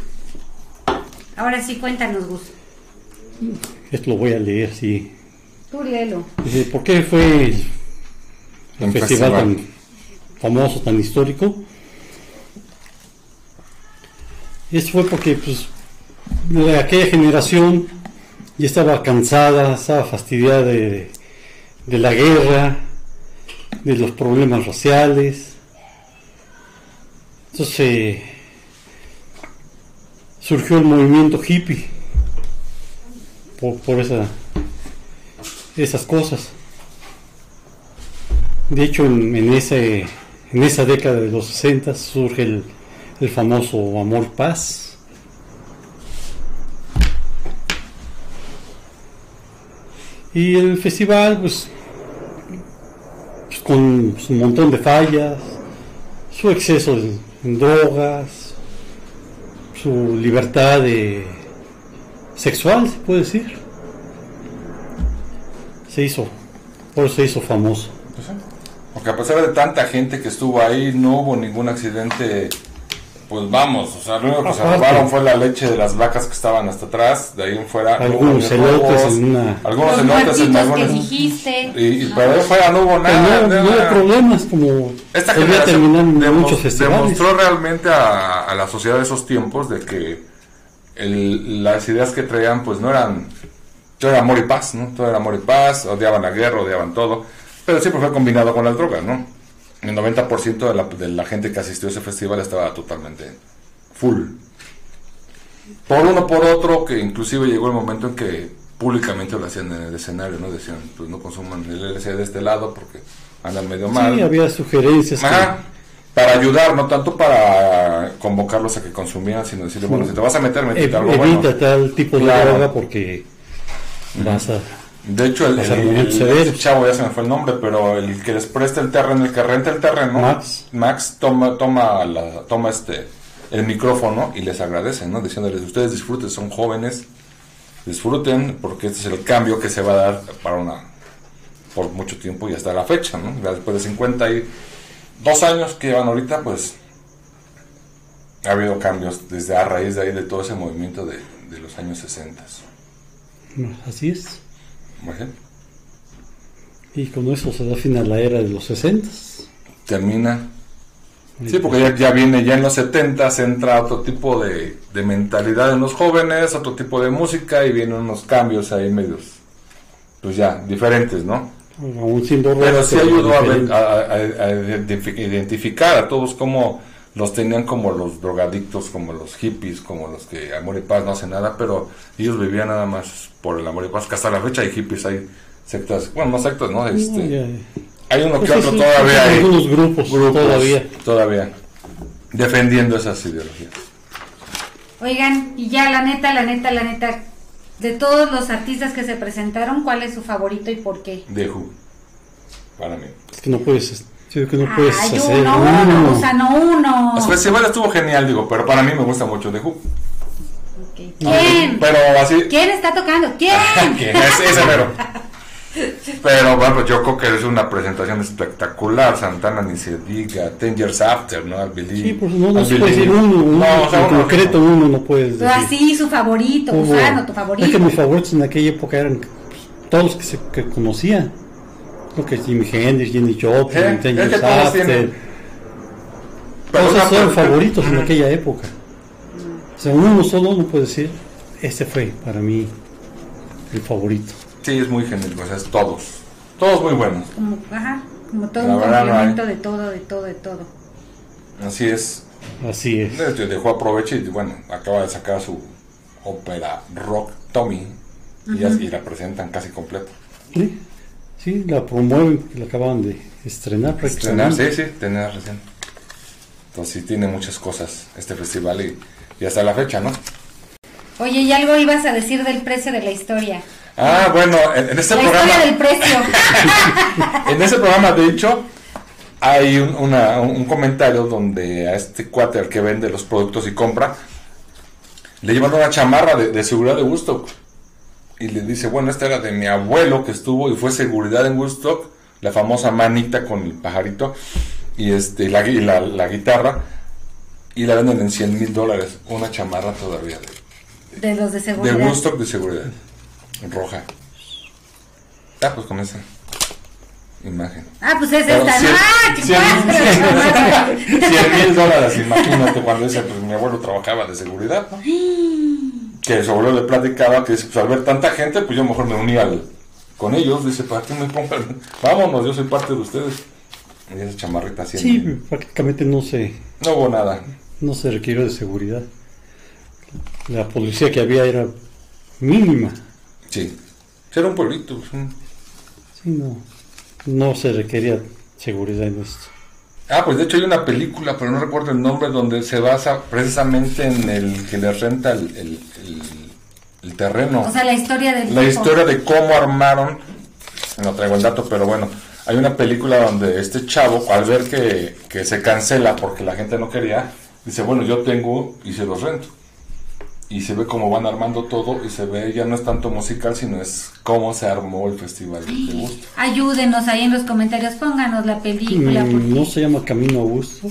Ahora sí, cuéntanos, Gus. Esto lo voy a leer, sí. Tú léelo. Dice, ¿Por qué fue el, festival, festival. tan famoso, tan histórico? Esto fue porque pues, de aquella generación ya estaba cansada, estaba fastidiada de, de la guerra, de los problemas raciales. Entonces surgió el movimiento hippie por, esa, esas cosas. De hecho, en, esa década de los 60 surge el, famoso amor paz. Y el festival, pues, pues, con su montón de fallas, su exceso de- en drogas, su libertad de- sexual, se puede decir, se hizo, por eso se hizo famoso. Pues. Porque a pesar de tanta gente que estuvo ahí, no hubo ningún accidente. Pues vamos, o sea, lo único que se Aparte. robaron fue la leche de las vacas que estaban hasta atrás. De ahí en fuera. Algunos elotes en una- Algunos elotes en muertitos que algunos. dijiste. Y, y ¿no? pero de ahí fuera no hubo nada. no, no hubo problemas como Esta generación demos- muchos festivales. demostró realmente a, a la sociedad de esos tiempos de que el- las ideas que traían pues no eran todo era amor y paz, ¿no? Todo era amor y paz, odiaban la guerra, odiaban todo, pero siempre fue combinado con las drogas, ¿no? El 90% de la, de la gente que asistió a ese festival estaba totalmente full. Por uno por otro, que inclusive llegó el momento en que públicamente lo hacían en el escenario, ¿no? Decían, pues no consuman el LSD de este lado porque andan medio mal. Sí, había sugerencias. que- Ajá. Para ayudar, no tanto para convocarlos a que consumieran, sino decirle, bueno, si te vas a meter, métete ev- algo evita bueno. tal tipo de droga porque vas a... De hecho, el, el- chavo ya se me fue el nombre, pero el que les presta el terreno, el que renta el terreno, Max. Max toma, toma, la, toma este, el micrófono y les agradece, ¿no? Diciéndoles, ustedes disfruten, son jóvenes, disfruten, porque este es el cambio que se va a dar para una, por mucho tiempo y hasta la fecha, ¿no? Después de 52 años que llevan ahorita, pues ha habido cambios desde a raíz de ahí de todo ese movimiento de, de los años 60. Así es. Imagínate. Y con eso se da fin a la era de los 60. termina. Sí, porque ya, ya viene, ya en los 70 entra otro tipo de, de mentalidad en los jóvenes, otro tipo de música y vienen unos cambios ahí medios, pues ya, diferentes, ¿no? Aún rock, Pero sí ayudó a, a- a- a identifi- identificar a todos como los tenían como los drogadictos, como los hippies, como los que amor y paz no hacen nada, pero ellos vivían nada más por el amor y paz, que hasta la fecha hay hippies, hay sectas, bueno, no sectas, ¿no? Este, hay uno que Pues otro sí, todavía hay algunos grupos, todavía. todavía defendiendo esas ideologías. Oigan, y ya la neta, la neta, la neta, de todos los artistas que se presentaron, ¿cuál es su favorito y por qué? De Who, para mí. Es que no puedes, sí, que no puedes Ay, hacer uno, uno. uno, o sea, no uno. El festival estuvo genial, digo, pero para mí me gusta mucho The Who. Ok. ¿Quién? Pero así. ¿Quién está tocando? ¿Quién? ¿Quién es ese pero? Pero bueno, pues yo creo que es una presentación espectacular. Santana ni se diga. Ten Years After, ¿no? I believe. Sí, pues no, no se puede decir uno, uno, No, o sea, en uno- concreto uno no puedes Pero decir. así, su favorito, Gusano, tu Es que favorito. mis favoritos en aquella época eran pues, todos los que se que conocía. Creo que Jimi Hendrix, Jenny Joplin, Eh, Ten After. Todos eran favoritos en aquella época. O sea, uno solo no puede decir, este fue para mí el favorito. Sí, es muy genial, pues es todos. Todos muy buenos. Como, ajá, como todo La un no complemento de todo, de todo, de todo. Así es. Así es. Dejó aproveche y bueno, acaba de sacar su ópera rock Tommy y, ya- y la presentan casi completa. Sí, sí, la promueven, la acaban de estrenar Estrenar, prácticamente. sí, sí, tenía recién. Entonces sí tiene muchas cosas este festival y, y hasta la fecha, ¿no? Oye, y algo ibas a decir del precio de la historia. Ah, bueno, en, en este la programa... historia del precio. En ese programa, de hecho, hay un, una- un comentario donde a este cuate al que vende los productos y compra, le llevan una chamarra de, de seguridad de Woodstock. Y le dice, bueno, esta era de mi abuelo que estuvo y fue seguridad en Woodstock, la famosa manita con el pajarito y este la, la, la guitarra. Y la venden en 100 mil dólares, una chamarra todavía de, De los de de seguridad. Woodstock de seguridad, roja. Ah, pues con esa imagen. Ah, pues es Pero esta. cien- ¡Ah, qué cien- cuatro! Cien mil dólares, imagínate cuando dice, pues mi abuelo trabajaba de seguridad, ¿no? Que su abuelo le platicaba que dice, pues al ver tanta gente, pues yo mejor me uní al, con ellos, dice, ¿para qué me pongan? Vámonos, yo soy parte de ustedes. Y esa chamarrita así. Sí, prácticamente no se, No hubo nada. no se requirió de seguridad. La policía que había era mínima. Sí. Era un pueblito. Sí, no, no se requería seguridad en esto. Ah, pues de hecho hay una película, pero no recuerdo el nombre, donde se basa precisamente en el que le renta el, el- el- el terreno. O sea, la historia del la tipo. historia de cómo armaron, no traigo el dato, pero bueno, hay una película donde este chavo, al ver que, que se cancela porque la gente no quería, dice, bueno, yo tengo y se los rento. Y se ve cómo van armando todo y se ve, ya no es tanto musical, sino es cómo se armó el festival de gusto. Ayúdenos ahí en los comentarios, pónganos la película. Mm, porque- No se llama Camino a Gusto.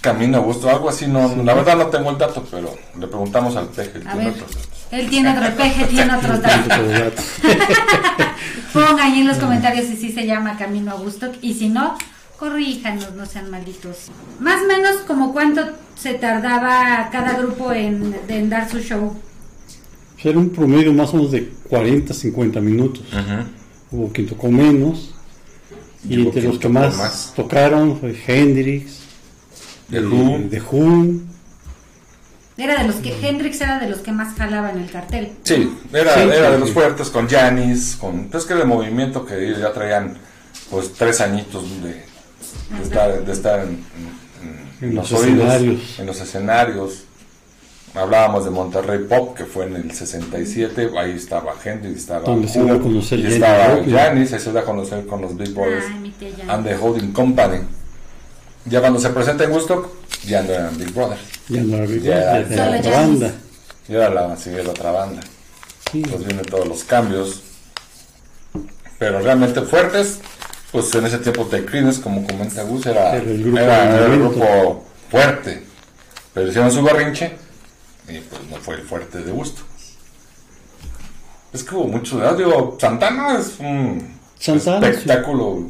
Camino a gusto, algo así, no, la verdad no tengo el dato, pero le preguntamos al peje. el A tiene ver, otros datos. él tiene otro peje, tiene otros datos. Pongan ahí en los comentarios si sí se llama Camino a Gusto y si no, corríjanos, no sean malditos. Más o menos como cuánto se tardaba cada grupo en, en dar su show. Era un promedio más o menos de 40, 50 minutos. Hubo quien tocó menos. Y Hubo entre los que más, más. tocaron fue Hendrix, The eh, Who, Era de los que Hendrix era de los que más jalaba en el cartel. Sí, era, Sí, era sí, de los fuertes con Janis, con pues que de movimiento que ellos ya traían pues tres añitos de, de estar, de estar en, en- en En los, los oídos, escenarios. en los escenarios. Hablábamos de Monterrey Pop, que fue en el 67, ahí estaba Hendrix, estaba Donde se Who, dio a conocer y estaba. Janis, ahí se da a conocer con los Big Brothers Ay, and the Holding Company. Ya cuando se presenta en Woodstock, ya no eran Big Brothers, ya no era Big Ya, Brother, ya era otra banda. ya era la, sí, era otra banda. Sí. pues vienen todos los cambios. Pero realmente fuertes, pues en ese tiempo The Creedence, como comenta Gus, era, Era el grupo era- era el grupo fuerte. Pero hicieron su berrinche y pues no fue el fuerte de gusto. Es que hubo mucho, ¿verdad? digo, Santana es un Santana, espectáculo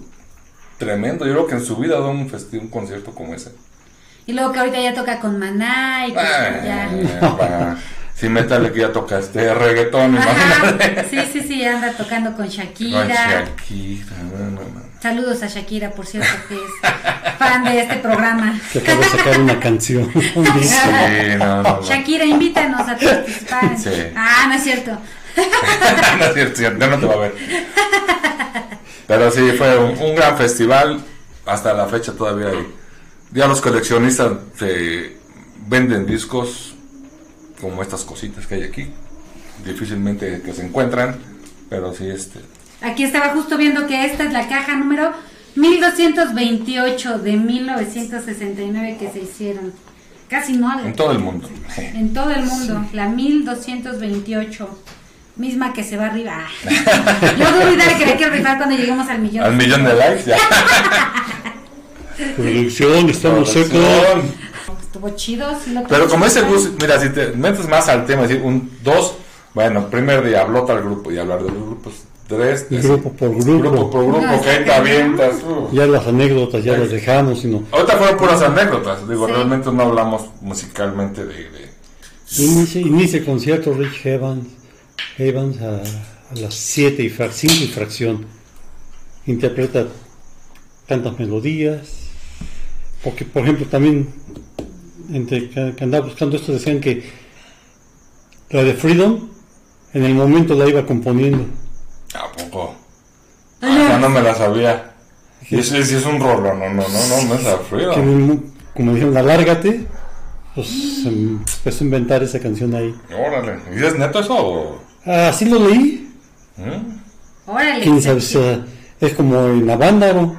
tremendo. Yo creo que en su vida da un, festi- un concierto como ese. Y luego que ahorita ya toca con Maná y que ya... Ah, va. Si métale que ya toca este reggaetón, Ajá, imagínate. sí, sí, sí, anda tocando con Shakira. Con Shakira, no, no, no. Saludos a Shakira, por cierto, que es fan de este programa. Que acaba de sacar una canción. un disco. Sí, no, no, no. Shakira, invítanos a participar. Sí. Ah, no es cierto. no es cierto, ya no te va a ver. Pero sí, fue un, un gran festival. Hasta la fecha todavía hay. Ya los coleccionistas se venden discos como estas cositas que hay aquí. Difícilmente que se encuentran, pero sí, este. Aquí estaba justo viendo que esta es la caja número 1228 de 1969 que se hicieron. Casi no, En todo el mundo. en todo el mundo. La 1228. Misma que se va arriba. Yo dudo que la quiero rifar cuando lleguemos al millón. Al millón de likes, ya. Producción, estamos secos. Estuvo chido. sí lo Pero como ese Gus, mira, si te metes más al tema, decir un dos, bueno, primer día habló tal grupo y hablar de los grupos, tres, grupo por grupo. grupo por grupo, No, que avientas. uh. Ya las anécdotas ya las dejamos, sino Ahorita fueron puras anécdotas, digo, Sí. realmente no hablamos musicalmente de... de- inicia, inicia el concierto Rich Evans, Evans a, a las 7 y fra- 5 y fracción. Interpreta tantas melodías. Porque, por ejemplo, también entre que, que andaba buscando esto decían que La de Freedom, en el momento la iba componiendo. ¿A poco? Ah, ya no me la sabía. Y ese sí es un rollo, no, no, no, no, no es a Que, Freedom. me- como dijeron, alárgate, pues em, empezó a inventar esa canción ahí. Órale. ¿Y es neto eso o...? Así lo leí. ¿Mm? Órale. Quién sabe es como en Avándaro,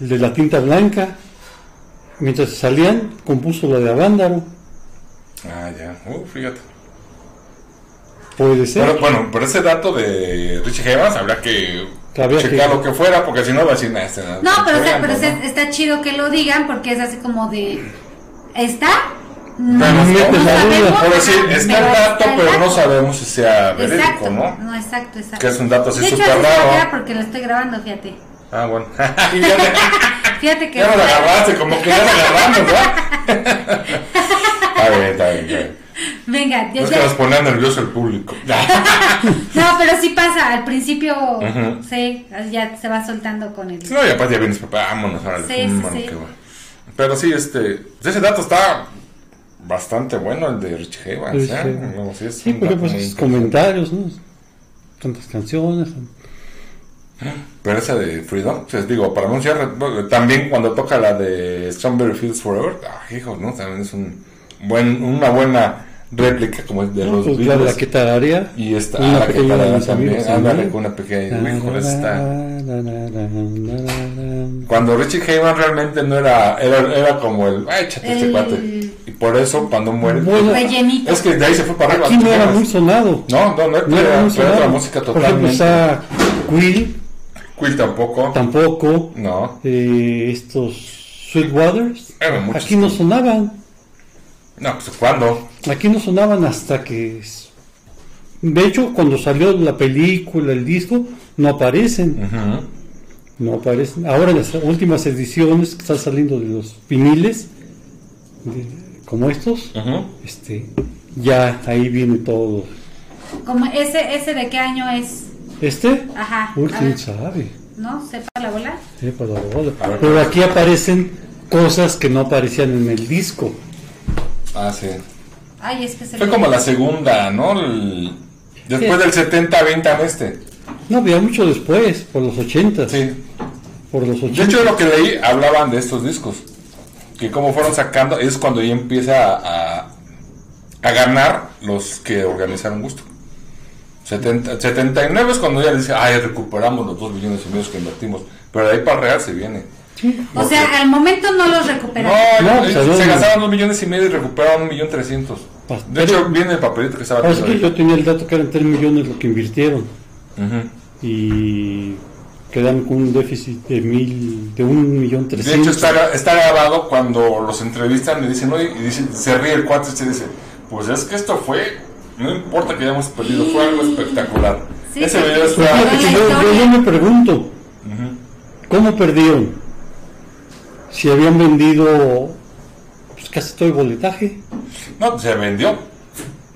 el de la tinta blanca. Mientras salían, compuso la de Avándaro. Ah, ya. Uh, fíjate. Puede ser. Pero bueno, pero ese dato de Richie Havens habría que checar que- lo que fuera, porque si no va a decir, "Nah, este no, No, pero, estoy pero viendo, está, está chido que lo digan porque es así como de. ¿Está? No, No no la sabemos, ajá, decir, está el dato, está el pero no dato. sabemos si sea verídico, Exacto, ¿no? no, exacto, exacto. Que es un dato así súper raro. porque lo estoy grabando, fíjate. Ah, bueno. Y ya, me- Fíjate que. ya lo agarraste, como que ya lo agarramos, ¿verdad? está bien, está bien, está bien. Venga, ya, Es ya- que nos ponía nervioso el público. No, pero sí pasa. Al principio, Ujú. sí, ya se va soltando con el. No, y aparte ya vienes, papá, vámonos, órale. Sí, sí, bueno, sí. qué bueno. Pero sí, este, ese dato está bastante bueno, el de Richie Havens, Richie ¿eh? No, sí, es Sí, un porque dato pues muy sus comentarios, ¿no? Tantas canciones. Pero esa de Freedom, pues digo, para anunciar, también cuando toca la de Strawberry Fields Forever, ah, hijo, ¿no? También es un buen, una buena réplica como es de No, los pues, Beatles. la que tararea. Y esta, Una ah, la que pequeña de también, amigos ándale, con una pequeña, híjole, esa está... Cuando Richie Havens realmente no era, era, era como el, ay, échate este cuate. Y por eso cuando muere, Bueno, es que de ahí se fue para arriba. Aquí no era muy sonado. No, no, no, No era era, otra música Por ejemplo, totalmente. está Quill, Quill tampoco. tampoco. No, eh, estos Sweetwaters. Aquí no sonaban. No, pues ¿cuándo? Aquí no sonaban hasta que. De hecho, cuando salió la película, el disco, no aparecen. No aparecen. Ahora en las últimas ediciones que están saliendo de los viniles, de- como estos, este, ya ahí viene todo. Como ese, ese de qué año es. Este, Ajá. uy, a quién ver, sabe. ¿No? ¿Sepa la bola? Para la bola. Ver. Pero aquí aparecen cosas que no aparecían en el disco. Ah, sí. Ay, es que se Fue como la segunda, ¿no? El- Después Sí. del 70 aventan este. No, había mucho después, por los 80. Sí. Por los De 80. hecho, lo que leí hablaban de estos discos. Que como fueron sacando, es cuando ya empieza a, a ganar los que organizaron gusto. 70, 79 es cuando ya dice, ay, recuperamos los 2 millones y medio que invertimos. Pero de ahí para real se viene. O sea, al momento no los No, recuperaron. No, eh, pues, se gastaron 2 millones y medio y recuperaron 1 millón 300. Pas- De hecho, viene el papelito que estaba es que ahí. yo tenía el dato que eran 3 millones lo que invirtieron. Y quedan con un déficit de mil, de un millón De hecho, trescientos. está, está grabado cuando los entrevistan y dicen, oye, y dicen, se ríe el cuate y se dice, pues es que esto fue, no importa que hayamos perdido, fue algo espectacular. Sí, Ese video Pues está... yo, yo- historia. yo me pregunto, ¿cómo perdieron? Si habían vendido pues, casi todo el boletaje, No, se vendió.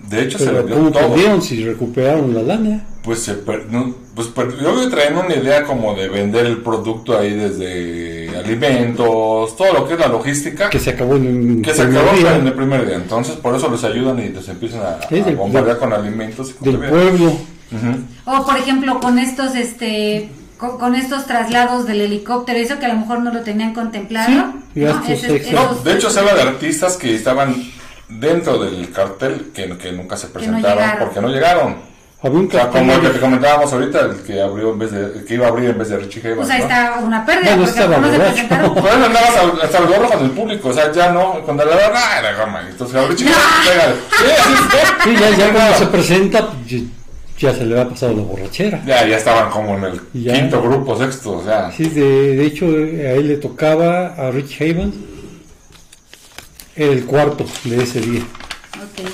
De hecho, se pero vendió ¿cómo todo. perdieron si recuperaron la lana? Pues se per- pues per- yo traen una idea como de vender el producto ahí desde alimentos, todo lo que es la logística, Que se acabó en el que se primer acabó día en el primer día. Entonces, por eso les ayudan y les empiezan a, a bombardear con alimentos. y con del pueblo. Ujú. O por ejemplo con estos este con, con estos traslados del helicóptero, eso que a lo mejor no lo tenían contemplado. Sí, ¿no? No, de hecho se habla de artistas que estaban dentro del cartel que, que nunca se no presentaron llegaron. porque no llegaron. O sea, como el que te comentábamos ahorita, el que abrió en vez de, el que iba a abrir en vez de Richie Havens. Pues ahí ¿no? está una pérdida, porque algunos se borracho. presentaron. Pero él andaba hasta, los gorros con el público, o sea, ya no, cuando le daban, ah, era goma. Entonces a Richie Havens, pégale. Sí, sí, sí. Sí, ya, ya cuando No. se presenta, pues, ya, se le va a pasar la borrachera. Ya, ya estaban como en el Ya. quinto grupo, sexto, o sea. Sí, de, de hecho, eh, a él le tocaba a Rich Havens era el cuarto de ese día. Ok.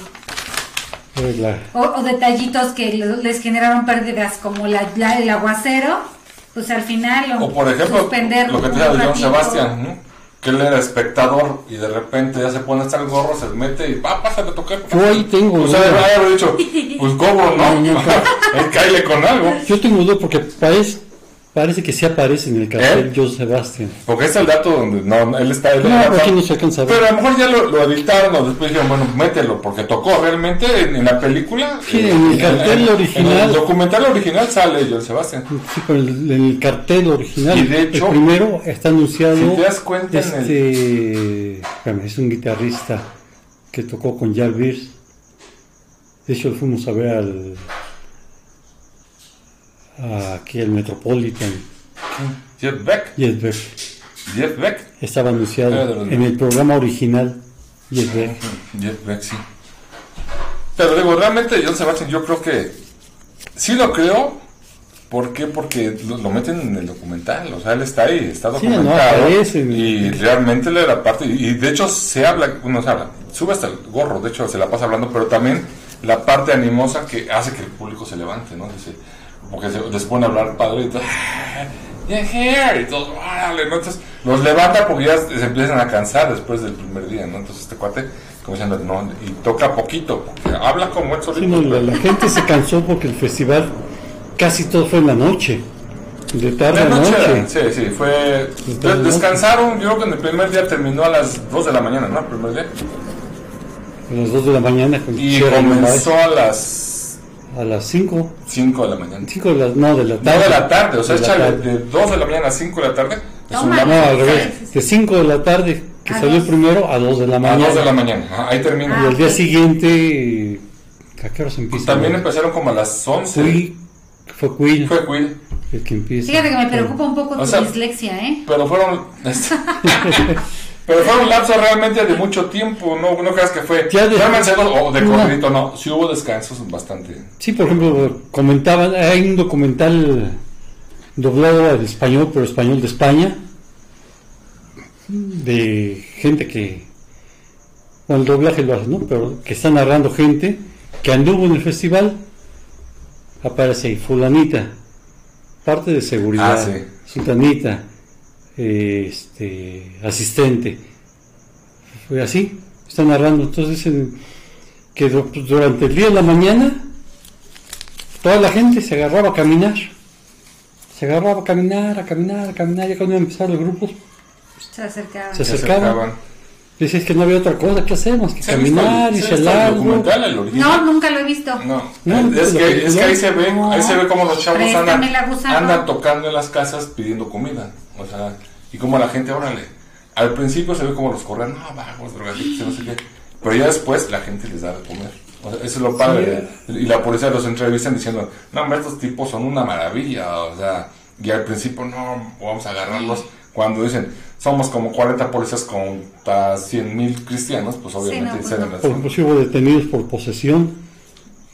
Era la- O, o detallitos que les generaron pérdidas como la, la- el aguacero, pues al final lo, O por ejemplo, suspender lo que te decía de John. Sebastián, ¿no? Que él era espectador y de repente ya se pone hasta el gorro, se mete y va, pásale a tocar. Yo ahí tengo O sea, duda. haber dicho, pues cobro, ¿no? Caile con algo. Yo tengo duda porque parece, Parece que sí aparece en el cartel ¿Eh? Joe Sebastian. Porque es el dato donde no, él está. Él No, aquí no se alcanza a ver. Pero a lo mejor ya lo, lo editaron o después dijeron, bueno, mételo, porque tocó realmente en, en la película. Sí, eh, en el cartel en original. el documental original sale Joel Sebastián. Sí, pero el- en el cartel original, Y de hecho, el primero está anunciado. si te das cuenta en este, espérame, es un guitarrista que tocó con Jar Beers. De hecho, fuimos a ver al aquí al Metropolitan Jeff Beck. Jet Beck. Jeff Beck. Estaba anunciado en el programa original Jet Beck. Jeff Beck, sí. Pero digo, realmente John Sebastian yo creo que sí lo creo. ¿Por qué? Porque lo, lo meten en el documental. O sea, él está ahí, está Sí, no, documentado. y realmente le era parte. Y de hecho se habla, uno se habla, sube hasta el gorro, de hecho se la pasa hablando, pero también la parte animosa que hace que el público se levante, ¿no? Dice, porque se, les pone a hablar padre y todo. "Ah, "Yeah, here", y todos, órale, ¿no? Entonces los levanta porque ya se empiezan a cansar después del primer día, ¿no? Entonces este cuate, como diciendo, no, y toca poquito, porque habla como Sí, solito. no, la, la gente se cansó porque el festival casi todo fue en la noche. De tarde La a noche, noche. sí, sí, fue. Entonces, descansaron, yo creo que en el primer día terminó a las 2 de la mañana, ¿no? El primer día. A las 2 de la mañana. Y comenzó a las. A las 5. 5 de la mañana. 5 de la, no, de la No tarde. de la tarde, o sea, De la échale tarde. de 2 de la mañana a 5 de la tarde. Es No. No, al revés. De 5 de la tarde, que A salió el dos. primero, a 2 de la A mañana. 2 de la mañana, ajá, ahí termina. Y al día Ah, ok. siguiente, ¿a qué hora se empieza? También empezaron como a las 11. Fui- fue Quill Fue Quill. el que empieza. Fíjate que me preocupa un poco O tu sea- dislexia, ¿eh? Pero fueron. pero fue un lapso realmente de mucho tiempo. No, no creas que fue. Ya dos, o de corridito, no. Sí hubo descansos bastante. Sí, por ejemplo, comentaban, hay un documental doblado al español, pero español de España, de gente que, bueno, el doblaje lo hace, ¿no? Pero que está narrando gente que anduvo en el festival, aparece ahí, fulanita, parte de seguridad, Ah, sí. sultanita, este, asistente, fue así, está narrando, entonces dicen que du- durante el día de la mañana toda la gente se agarraba a caminar. Se agarraba a caminar, a caminar, a caminar. Ya cuando iban a empezar los grupos, Se acercaba. Se Se acercaban. acercaban. dices que no había otra cosa que hacer más que ¿Se ha visto el- caminar y original? No, nunca lo he visto. No, No, es, que, es que ahí se ve, no. ahí se ve como los chavos andan, andan tocando en las casas pidiendo comida, o sea, y como la gente, órale, al principio se ve como los corren, no, vagos, drogadictos, no sé qué, pero ya después la gente les da de comer, o sea, eso es lo padre, y la policía los entrevistan diciendo, no, hombre, estos tipos son una maravilla, o sea, y al principio, no, vamos a agarrarlos, cuando dicen, somos como 40 policías contra 100 mil cristianos, pues obviamente no, pues se no. dan Por sí hubo detenidos por posesión.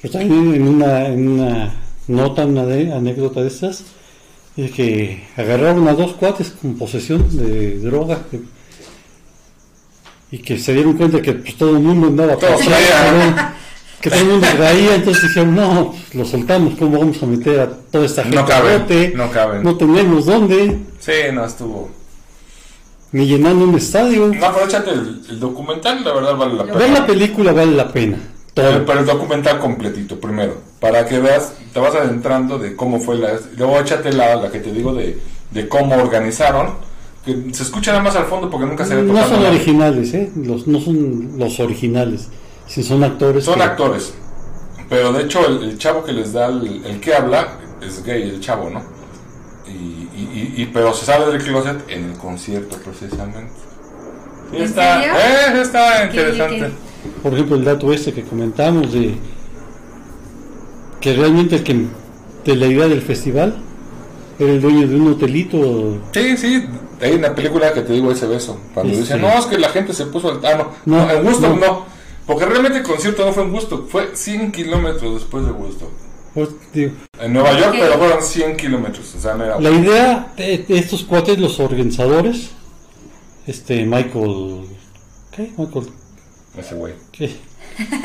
Que también en una, en una nota, una de- anécdota de estas, es que agarraron a dos cuates con posesión de droga. que- y que se dieron cuenta que pues, todo el mundo andaba. ¿no? que todo el mundo traía, entonces dijeron, no, pues, lo soltamos, ¿cómo vamos a meter a toda esta gente No caben, al bote? no caben. No tenemos dónde, Sí, no, estuvo... ni llenando un estadio. No, pero échate el, el documental, la verdad vale la Ver pena. la película vale la pena. Pero, Todo. pero el documental completito, primero, para que veas, te vas adentrando de cómo fue la... Luego échate la, la que te digo de, de cómo organizaron, que se escucha nada más al fondo porque nunca se ve No son nada. originales, ¿eh? Los, no son los originales. Si son actores. Son que- actores, pero de hecho el, el chavo que les da el, el que habla es gay, el chavo, ¿no? Y, y, y- y- pero se sale del closet en el concierto precisamente. Sí, ¿En está, serio? eh, está interesante. Por ejemplo, el dato este que comentamos de que realmente el que de la idea del festival era el dueño de un hotelito. Sí, sí, hay una película que te digo ese beso. Cuando Sí, dicen, sí. no, es que la gente se puso al. Ah, no, No, no, en Gusto no. no. Porque realmente el concierto no fue en Gusto, fue 100 kilómetros después de Gusto. pues, digo, En Nueva York, pero fueron 100 kilómetros. O sea, no era. la idea de, de estos cuates, los organizadores, este Michael. ¿Qué? Michael. Ese güey. ¿Qué?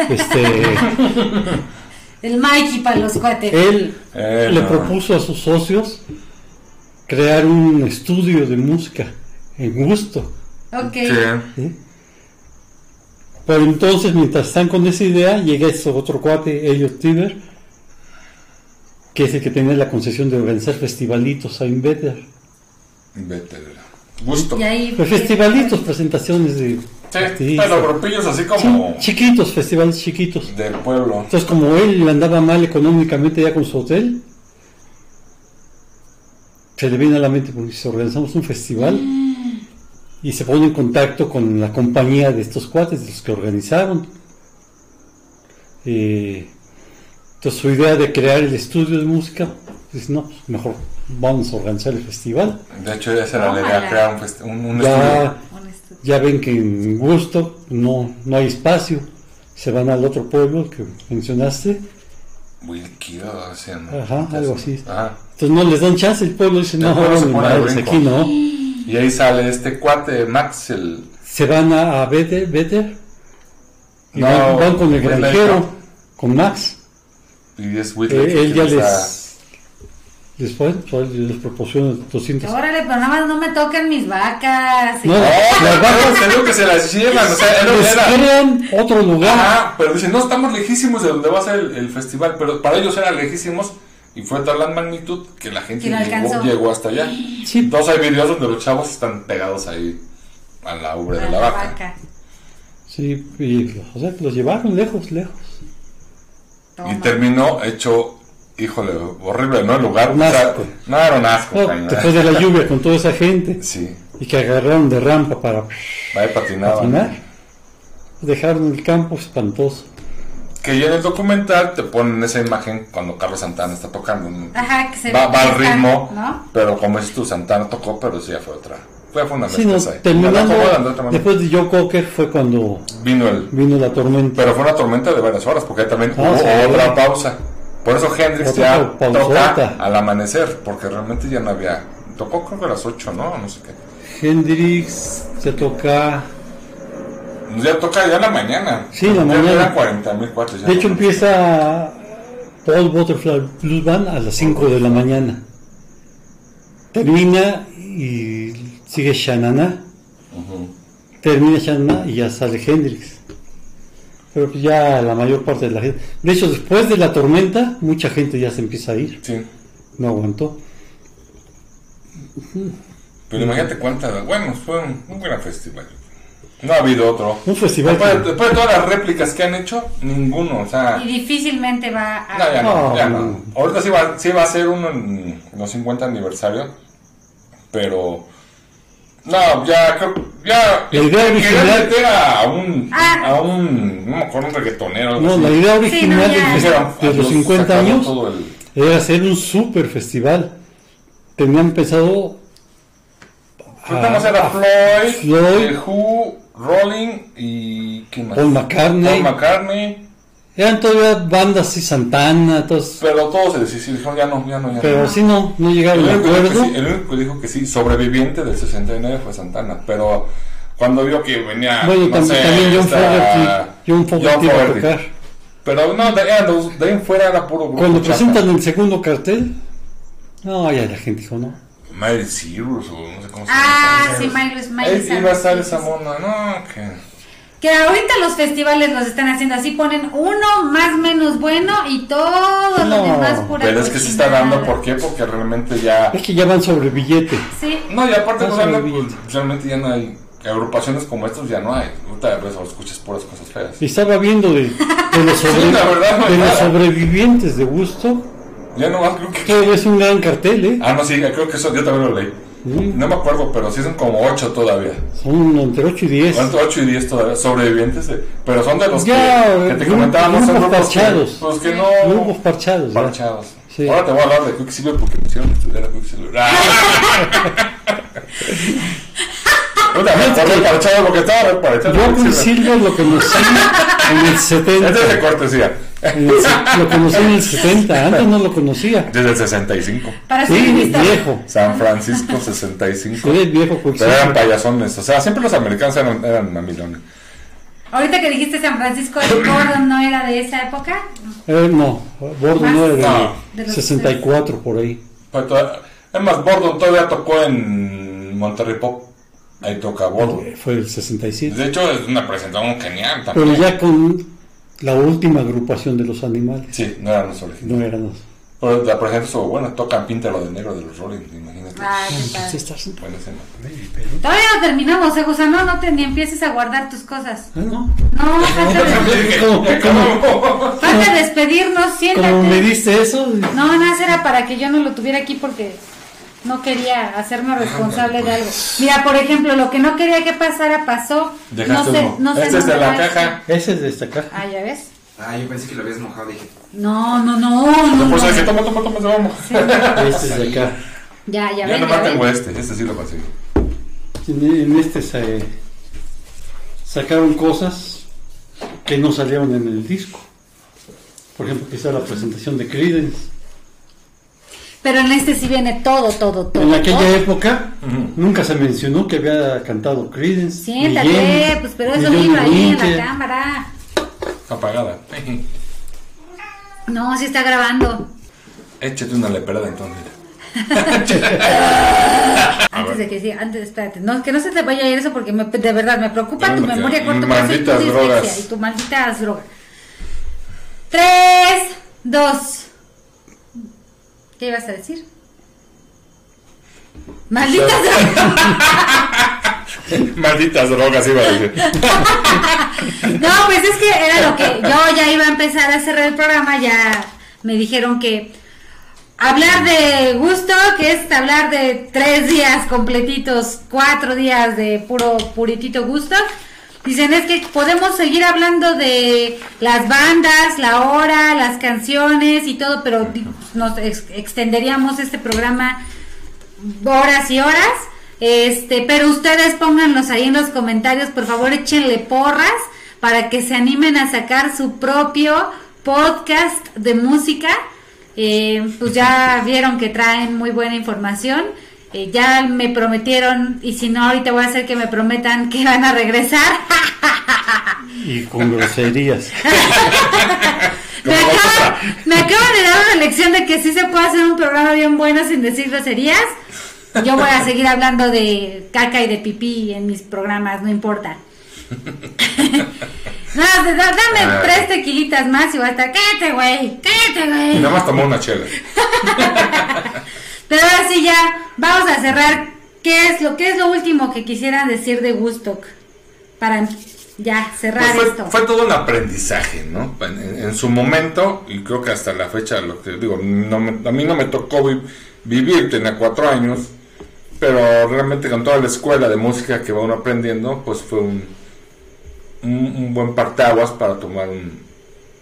Este. El Mikey para los cuates. él Eh, le no. propuso a sus socios crear un estudio de música en gusto. Ok. Sí. ¿sí? Pero entonces, mientras están con esa idea, llega ese otro cuate, Elliot Tiber, que es el que tenía la concesión de organizar festivalitos ahí en Vetter. Vete, gusto. Y ahí. Pues festivalitos, presentaciones de Sí, pero grupillos así como Sí, chiquitos, festivales chiquitos. del pueblo. Entonces, como él andaba mal económicamente ya con su hotel, se le viene a la mente, porque si organizamos un festival y se pone en contacto con la compañía de estos cuates, de los que organizaron. Eh, entonces, su idea de crear el estudio de música, pues no, pues, mejor vamos a organizar el festival. De hecho, ya se la Tómala. crear un, un, un Ya, estudio. Ya ven que en gusto no, no hay espacio, se van al otro pueblo que mencionaste. Así, ¿no? Ajá, algo así. Ajá. Entonces no les dan chance, el pueblo dice, no, se brinco. aquí no. Y ahí sale este cuate, Max, el. Se van a, a Vetter, y No, van, van con el granjero, con Max. Y es Eh, él ya les les, les, pues, proporciona 200. Órale, pero nada más no me toquen mis vacas. No, No, las vacas te digo que se las llevan, o sea, les era. otro lugar. Ajá, pero dicen, no, estamos lejísimos de donde va a ser el, el festival, pero para ellos eran lejísimos y fue tal la magnitud que la gente llegó, llegó hasta allá. Sí. Entonces hay videos donde los chavos están pegados ahí a la ubre de la vaca. Sí, y, o sea, los llevaron lejos, lejos. Toma. Y terminó hecho, híjole, horrible, ¿no? El lugar. Un o sea, asco. no, era un asco. No, después de la lluvia con toda esa gente Sí, y que agarraron de rampa para ahí patinaban. patinar, dejaron el campo espantoso. Que ya en el documental te ponen esa imagen cuando Carlos Santana está tocando. ¿no? Ajá, que se va, ve va al ritmo, ¿no? pero como dices tú, Santana tocó, pero sí ya fue otra. Fue, una Sí, no, terminando, de después de Joe Cocker fue cuando Vino el. vino la tormenta. Pero fue una tormenta de varias horas, porque ahí también Ah, hubo sí. otra pausa. Por eso Hendrix Otra ya pausota. toca al amanecer, porque realmente ya no había. Tocó creo que a las 8, ¿no? No sé qué. Hendrix se toca. Ya toca ya en la mañana. Sí, en la mañana. Eran 40 mil cuates. ya. De hecho, empieza Paul Butterfly Blues Band a las 5 de la mañana. Termina y sigue Shanana. Termina Shanana y ya sale Hendrix. Pero pues ya la mayor parte de la gente. De hecho, después de la tormenta, mucha gente ya se empieza a ir. Sí. No aguantó. Pero imagínate cuántas. Bueno, fue un, un gran festival. No ha habido otro. Un festival Después, que- después de todas las réplicas que han hecho, ninguno. O sea. Y difícilmente va a. No, ya no, No, ya no. no. Ahorita sí va, sí va a ser uno en los 50 aniversario, pero no, ya creo, ya La idea original- meter a un, Ah. a un, no me acuerdo, un reggaetonero. No, así. la idea original no, del ya. fes- Dijeron, de los los 50 sacaron años el- era hacer un super festival. Tenían pensado Ah, era Floyd, Floyd. The Who, Rolling y ¿quién más? Paul McCartney. Paul McCartney, Eran todavía bandas así, Santana, todos, pero todos se decidieron, dijeron ya no, ya no, ya pero no. sí no, no llegaron El único, acuerdo. sí, el único que dijo que sí, sobreviviente del 69 fue Santana, pero cuando vio que venía. Bueno, no tam- sé, también John Fogerty, John Fogerty iba a tocar. Pero no, de, de ahí en fuera era puro grupo. Cuando presentan el segundo cartel, no, ya la gente dijo no. Miley Cyrus o no sé cómo se Ah, llama. sí, Miley, Ahí iba a estar Cyrus, esa mona, no, que. Que ahorita los festivales los están haciendo así, ponen uno más menos bueno y todos los No, demás pura Pero es que se está dando. ¿por qué? Porque realmente ya. Es que ya van sobre billete. Sí. No, y aparte, No bien. pues, realmente ya no hay. Agrupaciones como estos ya no hay. Ahorita ves o escuchas puras cosas feas. Y estaba viendo de, de los, sobre- Sí, la verdad, no hay de los nada. sobrevivientes de gusto, Ya no más creo que. que es un gran cartel, ¿eh? Ah, no, sí, creo que eso yo también lo leí. Sí. No me acuerdo, pero sí son como 8 todavía. Son entre 8 y 10. ¿Cuánto? 8 y 10 todavía sobrevivientes. de- pero son de los Ya, que, que te comentábamos, son grupos que, parchados. pues que no. Grupos parchados. parchados. Sí. Ahora te voy a hablar de Quicksilver porque me hicieron estudiar a Quicksilver. ¡Ah! Puta, me acordé parchado porque estaba reparchado. Yo a Quicksilver lo conocí en el 70. Este es de cortesía. Lo conocí en el 70, antes no lo conocía. Desde el 65. Para ser Sí, viejo. San Francisco 65. Sí, viejo Pero eran payasones. O sea, siempre los americanos eran, eran mamilones. Ahorita que dijiste San Francisco de Gordon no era de esa época. Eh, no, Bordo no era No. De de los- 64 por ahí. Pero toda- Es más, Bordon todavía tocó en Monterrey Pop. Ahí toca Bordon. Eh, Fue el 67. De hecho, es una presentación genial también. Pero ya con la última agrupación de los animales. Sí, no eran los originales. No eran los. O de, por ejemplo, eso, bueno, tocan Píntalo de Negro de los Rolling, imagínate. Sí, estás- Buena escena. Todavía no terminamos, eh, Gusano, no te ni empieces a guardar tus cosas. Ah, ¿no? No, falta, de- ¿Cómo, cómo- falta despedirnos, siéntate. cómo me diste eso? No, nada era para que yo no lo tuviera aquí porque no quería hacerme responsable de algo. Mira, por ejemplo, lo que no quería que pasara pasó. Dejaste no sé, uno. no sé este es de la va. caja. Ese es de esta caja. Ah, ya ves. Ah, yo pensé que lo habías mojado. Dije, No, no, no, No, no. por eso no. dije, toma, toma, toma, vamos. Este es de acá. Ya, ya Ya ven, ya nomás tengo ven. este, este sí lo. En, en este se sacaron cosas que no salieron en el disco. Por ejemplo, quizá la presentación de Creedence. Pero en este sí viene todo, todo, todo. En aquella todo. época nunca se mencionó que había cantado Creedence. Siéntate, pues, pero eso vino ahí en la cámara. Apagada. No, sí está grabando. Échate una leperada entonces. Antes de que sí, antes, espérate. No, que no se te vaya a ir eso porque me- de verdad me preocupa tu Porque memoria a corto plazo y tu malditas dislexia drogas. y tu maldita droga. Tres, dos. ¿Qué ibas a decir? Malditas drogas. Malditas drogas, iba a decir. No, pues es que era lo que yo ya iba a empezar a cerrar el programa, ya me dijeron que hablar de gusto, que es hablar de tres días completitos, cuatro días de puro puritito gusto. Dicen es que podemos seguir hablando de las bandas, la hora, las canciones y todo, pero nos ex- extenderíamos este programa horas y horas. Este, pero ustedes pónganlos ahí en los comentarios, por favor, échenle porras para que se animen a sacar su propio podcast de música. Eh, pues ya vieron que traen muy buena información. Eh, ya me prometieron, y si no, ahorita voy a hacer que me prometan que van a regresar. Y con groserías. me, Como acaban, me acaban de dar una lección de que sí se puede hacer un programa bien bueno sin decir groserías. Yo voy a seguir hablando de caca y de pipí en mis programas, no importa. no, da- da- dame Ah. tres tequilitas más y voy a estar, cállate, güey, cállate, Y güey. nada más tomó una chela. Pero ahora sí ya, vamos a cerrar. ¿Qué es lo, qué es lo último que quisieran decir de Woodstock? Para ya cerrar Pues esto. fue, fue todo un aprendizaje, ¿no? En, en- en su momento, y creo que hasta la fecha, lo que digo, no me- a mí no me tocó vi- vivir, tenía cuatro años, pero realmente con toda la escuela de música que va uno aprendiendo, pues fue un, un, un buen parteaguas para tomar un,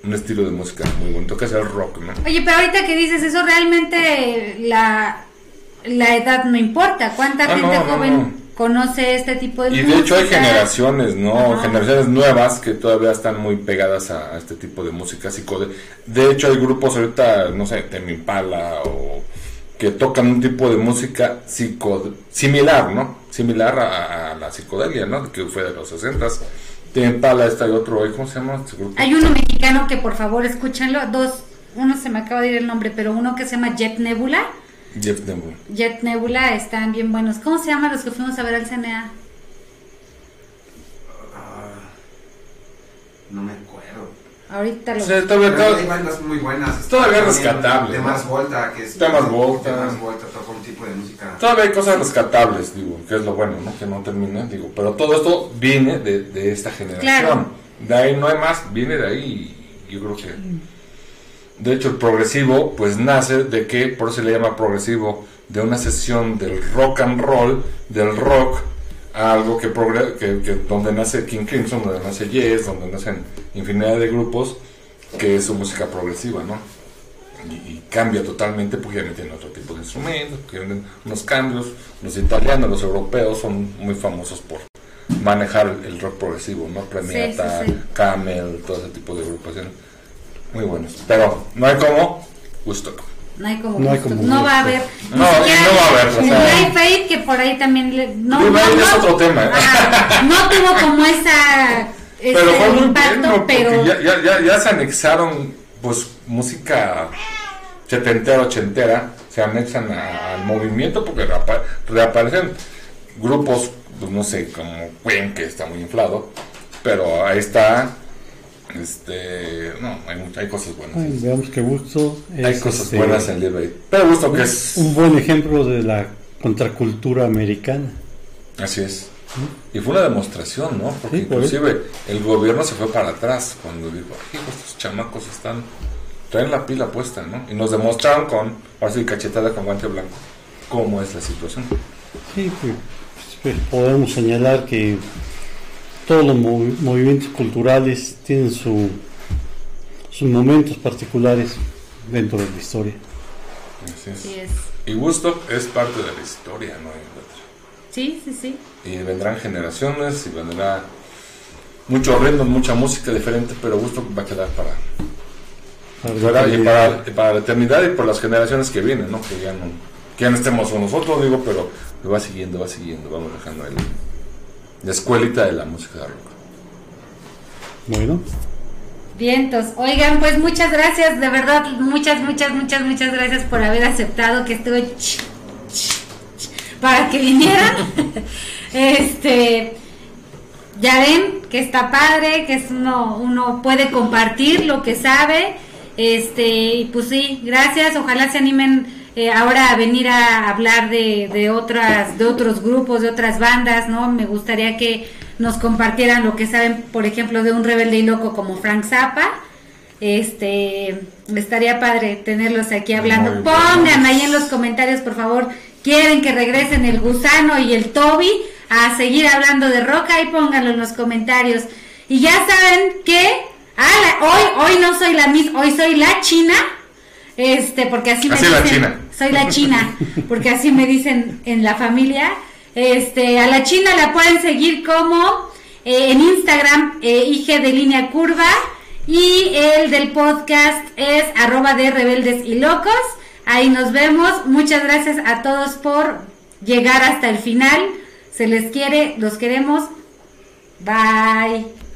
un estilo de música muy bonito, que es el rock, ¿no? Oye, pero ahorita que dices eso, realmente la, la edad no importa. ¿Cuánta Ah, gente no, joven no. conoce este tipo de Y música? de hecho hay generaciones, ¿no? Ajá. Generaciones nuevas que todavía están muy pegadas a, a este tipo de música psicodélica. De hecho hay grupos ahorita, no sé, Temi Impala o que tocan un tipo de música psico similar, ¿no? Similar a, a la psicodelia, ¿no? Que fue de los 60 Temi Impala, está y otro, ¿eh? ¿cómo se llama este grupo? Hay uno mexicano que por favor escúchenlo. Dos, uno se me acaba de ir el nombre, pero uno que se llama Jet Nebula. Jeff Denver. Jet Nebula están bien buenos. ¿Cómo se llaman los que fuimos a ver al CNA? ah, no me acuerdo. Ahorita lo... Sí, todavía, Pero hay todavía- bandas muy buenas. Todavía También rescatable, Temas ¿no? Volta, que es. Temas Volta. Temas Volta toca un tipo de música. Todavía hay cosas rescatables, digo, que es lo bueno, ¿no? Que no termina, digo, pero todo esto viene de, de esta generación. Claro. De ahí no hay más, viene de ahí y yo creo que... De hecho, el progresivo, pues nace de que, por eso se le llama progresivo, de una sesión del rock and roll, del rock, algo que, que, que donde nace King Crimson, donde nace Yes, donde nacen infinidad de grupos, que es su música progresiva, ¿no? y, y cambia totalmente porque ya meten otro tipo de instrumentos, porque vienen unos cambios. Los italianos, los europeos son muy famosos por manejar el, rock progresivo, ¿no? Premiata, Sí, sí, sí. Camel, todo ese tipo de agrupaciones. Muy buenos. Pero no hay como Woodstock. No hay como No hay como No va a haber. No, y no va a haber, o sea- Aid, que por ahí también. le- no, no, es no- otro tema. Ajá, no tuvo como esa. Pero ese fue muy impacto, pero. ya, ya, ya, ya se anexaron pues música setentera, ochentera, se anexan a- al movimiento porque reapa- reaparecen grupos, pues no sé, como Queen, que está muy inflado, pero ahí está Este, no, hay, hay cosas buenas. Ay, veamos qué gusto. hay cosas este, buenas en Aid. Pero gusto que es. Un buen ejemplo de la contracultura americana. Así es. Y fue una demostración, ¿no? Porque Sí, por inclusive el gobierno se fue para atrás cuando dijo, estos chamacos están, traen la pila puesta, ¿no? Y nos demostraron con, ahora sí, cachetada con guante blanco, cómo es la situación. Sí, pues, pues, podemos señalar que todos los movi- movimientos culturales tienen su, sus momentos particulares dentro de la historia. Así es. Y Woodstock es parte de la historia, ¿no? hay otra. Sí, sí, sí. Y vendrán generaciones y vendrá mucho ritmo, mucha música diferente, pero Woodstock va a quedar para, Para y la para, y para la eternidad y por las generaciones que vienen, ¿no? Que ya no, que ya no estemos con nosotros, digo, pero va siguiendo, va siguiendo, vamos dejando ahí la escuelita de la música de rock. Bueno, Vientos. Oigan, pues muchas gracias, de verdad, muchas, muchas, muchas, muchas gracias por haber aceptado que estuve ch- ch- ch- para que vinieran. este, ya ven que está padre, que es uno, uno puede compartir lo que sabe. Este, y pues sí, gracias. Ojalá se animen eh, ahora venir a hablar de, de otras, de otros grupos, de otras bandas, ¿no? Me gustaría que nos compartieran lo que saben, por ejemplo, de un rebelde y loco como Frank Zappa. Este, estaría padre tenerlos aquí hablando. Muy Pongan ahí en los comentarios, por favor, quieren que regresen el gusano y el Toby a seguir hablando de rock, ahí pónganlo en los comentarios. Y ya saben que ah, la- hoy, hoy no soy la misma, hoy soy la china, este, porque así me Así la dicen, china. Soy la china, porque así me dicen en la familia. Este, a la china la pueden seguir como eh, en Instagram, eh, IG de línea curva, y el del podcast es arroba de rebeldes y locos. Ahí nos vemos. Muchas gracias a todos por llegar hasta el final. Se les quiere, los queremos. Bye.